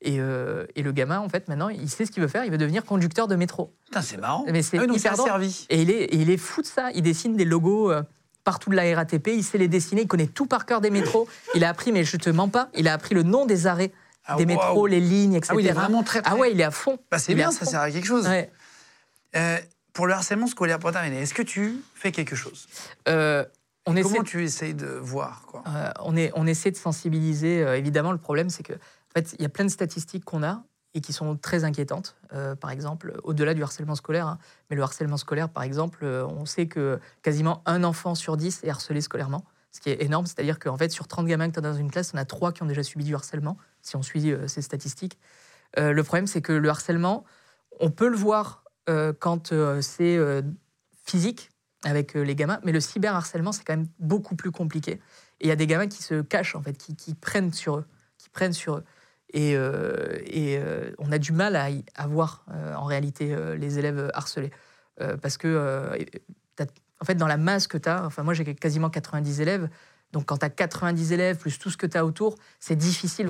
Et, euh, et le gamin, en fait, maintenant, il sait ce qu'il veut faire. Il veut devenir conducteur de métro. Putain, c'est marrant. Mais c'est Ah oui, hyper servi. Et il est, et il est fou de ça. Il dessine des logos euh, partout de la RATP. Il sait les dessiner. Il connaît tout par cœur des métros. Il a appris, mais je te mens pas, il a appris le nom des arrêts Ah, des métros, les lignes, etc. Ah oui, il est vraiment très, Ah très- ouais, il est à fond. Bah, c'est bien, ça sert à quelque chose. Ouais. Euh, pour le harcèlement scolaire, pour terminer, est-ce que tu fais quelque chose? On essaie Comment tu essayes de voir quoi? On, est, on essaie de sensibiliser. évidemment, le problème, c'est que fait, il y a plein de statistiques qu'on a et qui sont très inquiétantes. Euh, par exemple, au-delà du harcèlement scolaire, hein, mais le harcèlement scolaire, par exemple, euh, on sait que quasiment un enfant sur dix est harcelé scolairement, ce qui est énorme. C'est-à-dire qu'en fait, sur 30 gamins que tu as dans une classe, on a 3 qui ont déjà subi du harcèlement, si on suit euh, ces statistiques. Le problème, c'est que le harcèlement, on peut le voir quand c'est physique avec les gamins, mais le cyberharcèlement, c'est quand même beaucoup plus compliqué. Et il y a des gamins qui se cachent, en fait, qui prennent sur eux, qui prennent sur eux. Et, euh, et, euh, on a du mal à, à voir, euh, en réalité, euh, les élèves harcelés. Euh, parce que, en fait, dans la masse que tu as, enfin, moi, j'ai quasiment 90 élèves. Donc, quand tu as 90 élèves, plus tout ce que tu as autour, c'est difficile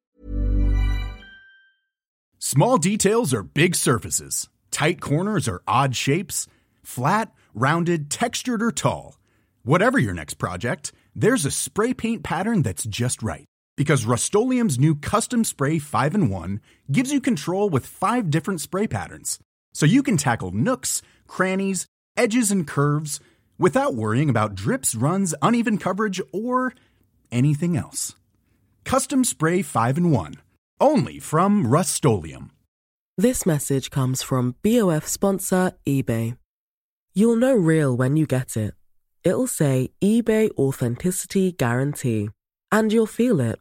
Small details are big surfaces. Tight corners are odd shapes. Flat, rounded, textured, or tall. Whatever your next project, there's a spray paint pattern that's just right. Because Rust new Custom Spray 5 in 1 gives you control with five different spray patterns. So you can tackle nooks, crannies, edges, and curves without worrying about drips, runs, uneven coverage, or anything else. Custom Spray 5 in 1. Only from Rust This message comes from BOF sponsor eBay. You'll know real when you get it. It'll say eBay Authenticity Guarantee. And you'll feel it.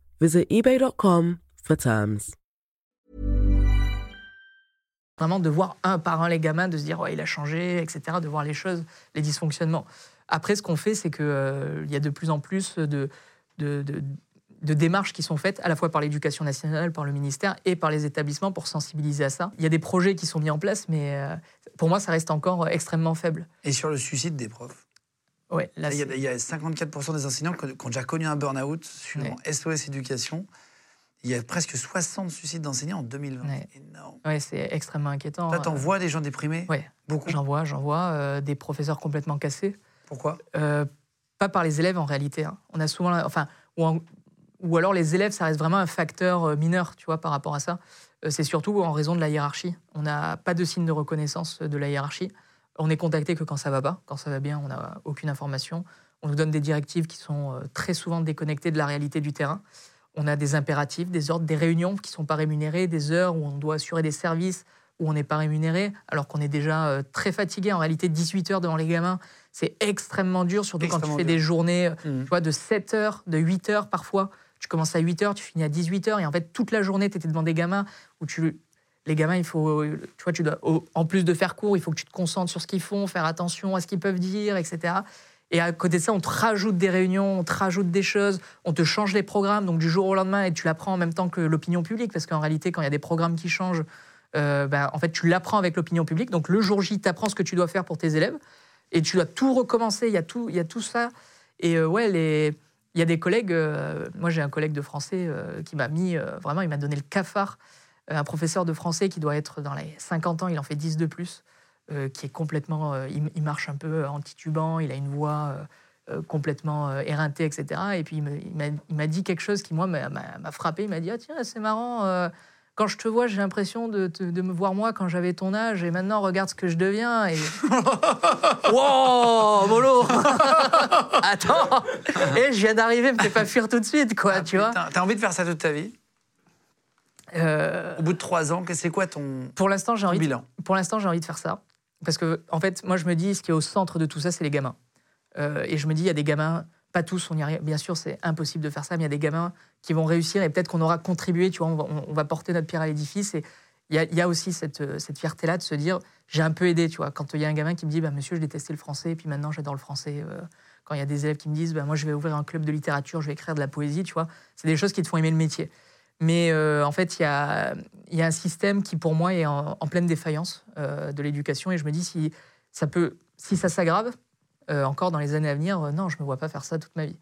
Visit eBay.com for terms. vraiment de voir un par un les gamins, de se dire ouais il a changé, etc., de voir les choses, les dysfonctionnements. Après, ce qu'on fait, c'est qu'il il y a de plus en plus de, de, de- de démarches qui sont faites à la fois par l'éducation nationale, par le ministère et par les établissements pour sensibiliser à ça. Il y a des projets qui sont mis en place, mais euh, pour moi, ça reste encore extrêmement faible. Et sur le suicide des profs? Ouais, là, il y a- c'est- il y, a 54% des enseignants qui ont déjà connu un burn-out suivant SOS Éducation. Il y a presque 60 suicides d'enseignants en 2020. Ouais. C'est énorme. ouais, c'est extrêmement inquiétant. Toi, t'en Euh, vois des gens déprimés? Ouais, Beaucoup. j'en vois, j'en vois euh, des professeurs complètement cassés. Pourquoi? Euh, pas par les élèves en réalité. hein. On a souvent, enfin, ou, en- ou alors les élèves, ça reste vraiment un facteur euh, mineur, tu vois, par rapport à ça. C'est surtout en raison de la hiérarchie. On n'a pas de signe de reconnaissance de la hiérarchie. On est contacté que quand ça va pas. Quand ça va bien, on n'a aucune information. On nous donne des directives qui sont euh, très souvent déconnectées de la réalité du terrain. On a des impératifs, des ordres, des réunions qui ne sont pas rémunérées, des heures où on doit assurer des services où on n'est pas rémunéré, alors qu'on est déjà euh, très fatigué. En réalité, 18 heures devant les gamins, c'est extrêmement dur, surtout quand tu fais dur. des journées euh, Mhm. tu vois, de 7 heures, de 8 heures parfois. Tu commences à 8 heures, tu finis à 18 heures, et en fait, toute la journée, tu étais devant des gamins où tu. Les gamins, il faut, tu vois, tu dois, en plus de faire cours, il faut que tu te concentres sur ce qu'ils font, faire attention à ce qu'ils peuvent dire, etc. Et à côté de ça, on te rajoute des réunions, on te rajoute des choses, on te change les programmes, donc du jour au lendemain, et tu l'apprends en même temps que l'opinion publique, parce qu'en réalité, quand il y a des programmes qui changent, euh, ben, en fait, tu l'apprends avec l'opinion publique. Donc le jour J, tu apprends ce que tu dois faire pour tes élèves, et tu dois tout recommencer. Il y a tout, il y a tout ça. Et euh, ouais, les, il y a des collègues. euh, moi, j'ai un collègue de français euh, qui m'a mis vraiment, il m'a donné le cafard. Euh, un professeur de français qui doit être dans les 50 ans, il en fait 10 de plus, euh, qui est complètement. euh, il, il marche un peu en titubant, il a une voix. euh, euh, complètement euh, éreintée, etc. Et puis il m'a dit quelque chose qui, moi, m'a frappé. Il m'a dit Ah, tiens, c'est marrant, euh, quand je te vois, j'ai l'impression de, me voir moi quand j'avais ton âge, et maintenant, regarde ce que je deviens. Et... (laughs) wow, mollo (laughs) Attends Et je viens d'arriver, me fais pas fuir tout de suite, quoi, Ah, tu vois. putain, T'as envie de faire ça toute ta vie? Euh, Au bout de trois ans, c'est quoi ton, pour l'instant, j'ai envie, de- bilan? pour l'instant, j'ai envie de faire ça. Parce que, en fait, moi, je me dis, ce qui est au centre de tout ça, c'est les gamins. Euh, et je me dis, il y a des gamins, pas tous, on y arrive. Bien sûr, c'est impossible de faire ça, mais il y a des gamins qui vont réussir et peut-être qu'on aura contribué, tu vois, on va, on- on va porter notre pierre à l'édifice. Et il y a, il y a aussi cette, euh, cette fierté-là de se dire, j'ai un peu aidé, tu vois. Quand il y a un gamin qui me dit, bah, monsieur, je détestais le français, et puis maintenant, j'adore le français. euh, quand il y a des élèves qui me disent, bah, moi, je vais ouvrir un club de littérature, je vais écrire de la poésie, tu vois. C'est des choses qui te font aimer le métier. Mais euh, en fait, il y a, il y a un système qui, pour moi, est en, en pleine défaillance euh, de l'éducation. Et je me dis, si ça, peut, si ça s'aggrave, euh, encore dans les années à venir, non, je ne me vois pas faire ça toute ma vie.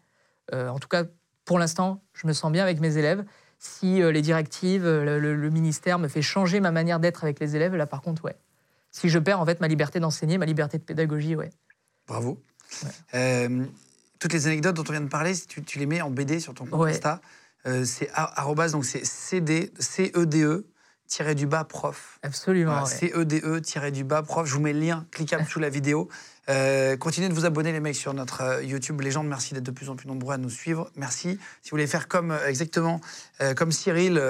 En tout cas, pour l'instant, je me sens bien avec mes élèves. Si les directives, le, le- le ministère me fait changer ma manière d'être avec les élèves, là, par contre, ouais. Si je perds, en fait, ma liberté d'enseigner, ma liberté de pédagogie, ouais. Bravo. Toutes les anecdotes dont on vient de parler, tu, tu les mets en BD sur ton compte Ouais. Insta. Euh, c'est arrobase, donc c'est CD, C-E-D-E, tiré du bas prof. Absolument. Voilà, ouais. C-E-D-E, tiré du bas prof. Je vous mets le lien cliquable sous la vidéo. Euh, continuez de vous abonner, les mecs, sur notre euh, YouTube Légende. Merci d'être de plus en plus nombreux à nous suivre. Merci. Si vous voulez faire comme, euh, exactement comme Cyril,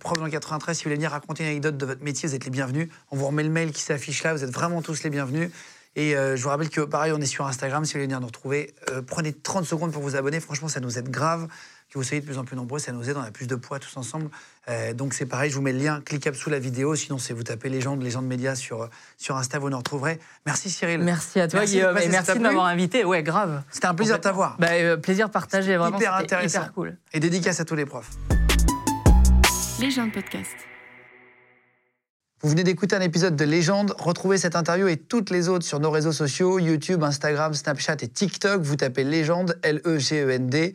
prof dans le 93, si vous voulez venir raconter une anecdote de votre métier, vous êtes les bienvenus. On vous remet le mail qui s'affiche là. Vous êtes vraiment tous les bienvenus. Et je vous rappelle que pareil, on est sur Instagram. Si vous voulez venir nous retrouver, prenez 30 secondes pour vous abonner. Franchement, ça nous aide grave. Que vous soyez de plus en plus nombreux, ça nous aide. On a plus de poids tous ensemble. Euh, donc c'est pareil, je vous mets le lien cliquable sous la vidéo. Sinon, c'est vous tapez Légende, Légende Média sur, sur Insta, vous nous retrouverez. Merci Cyril. Merci à toi, Merci, Guillaume, et merci de m'avoir invité. Ouais, grave. C'était un plaisir de t'avoir. Bah, euh, plaisir partagé, vraiment. Hyper intéressant. Hyper cool. Et dédicace à tous les profs. Légende podcast. Vous venez d'écouter un épisode de Légende. Retrouvez cette interview et toutes les autres sur nos réseaux sociaux, YouTube, Instagram, Snapchat et TikTok. Vous tapez Légende, L-E-G-E-N-D.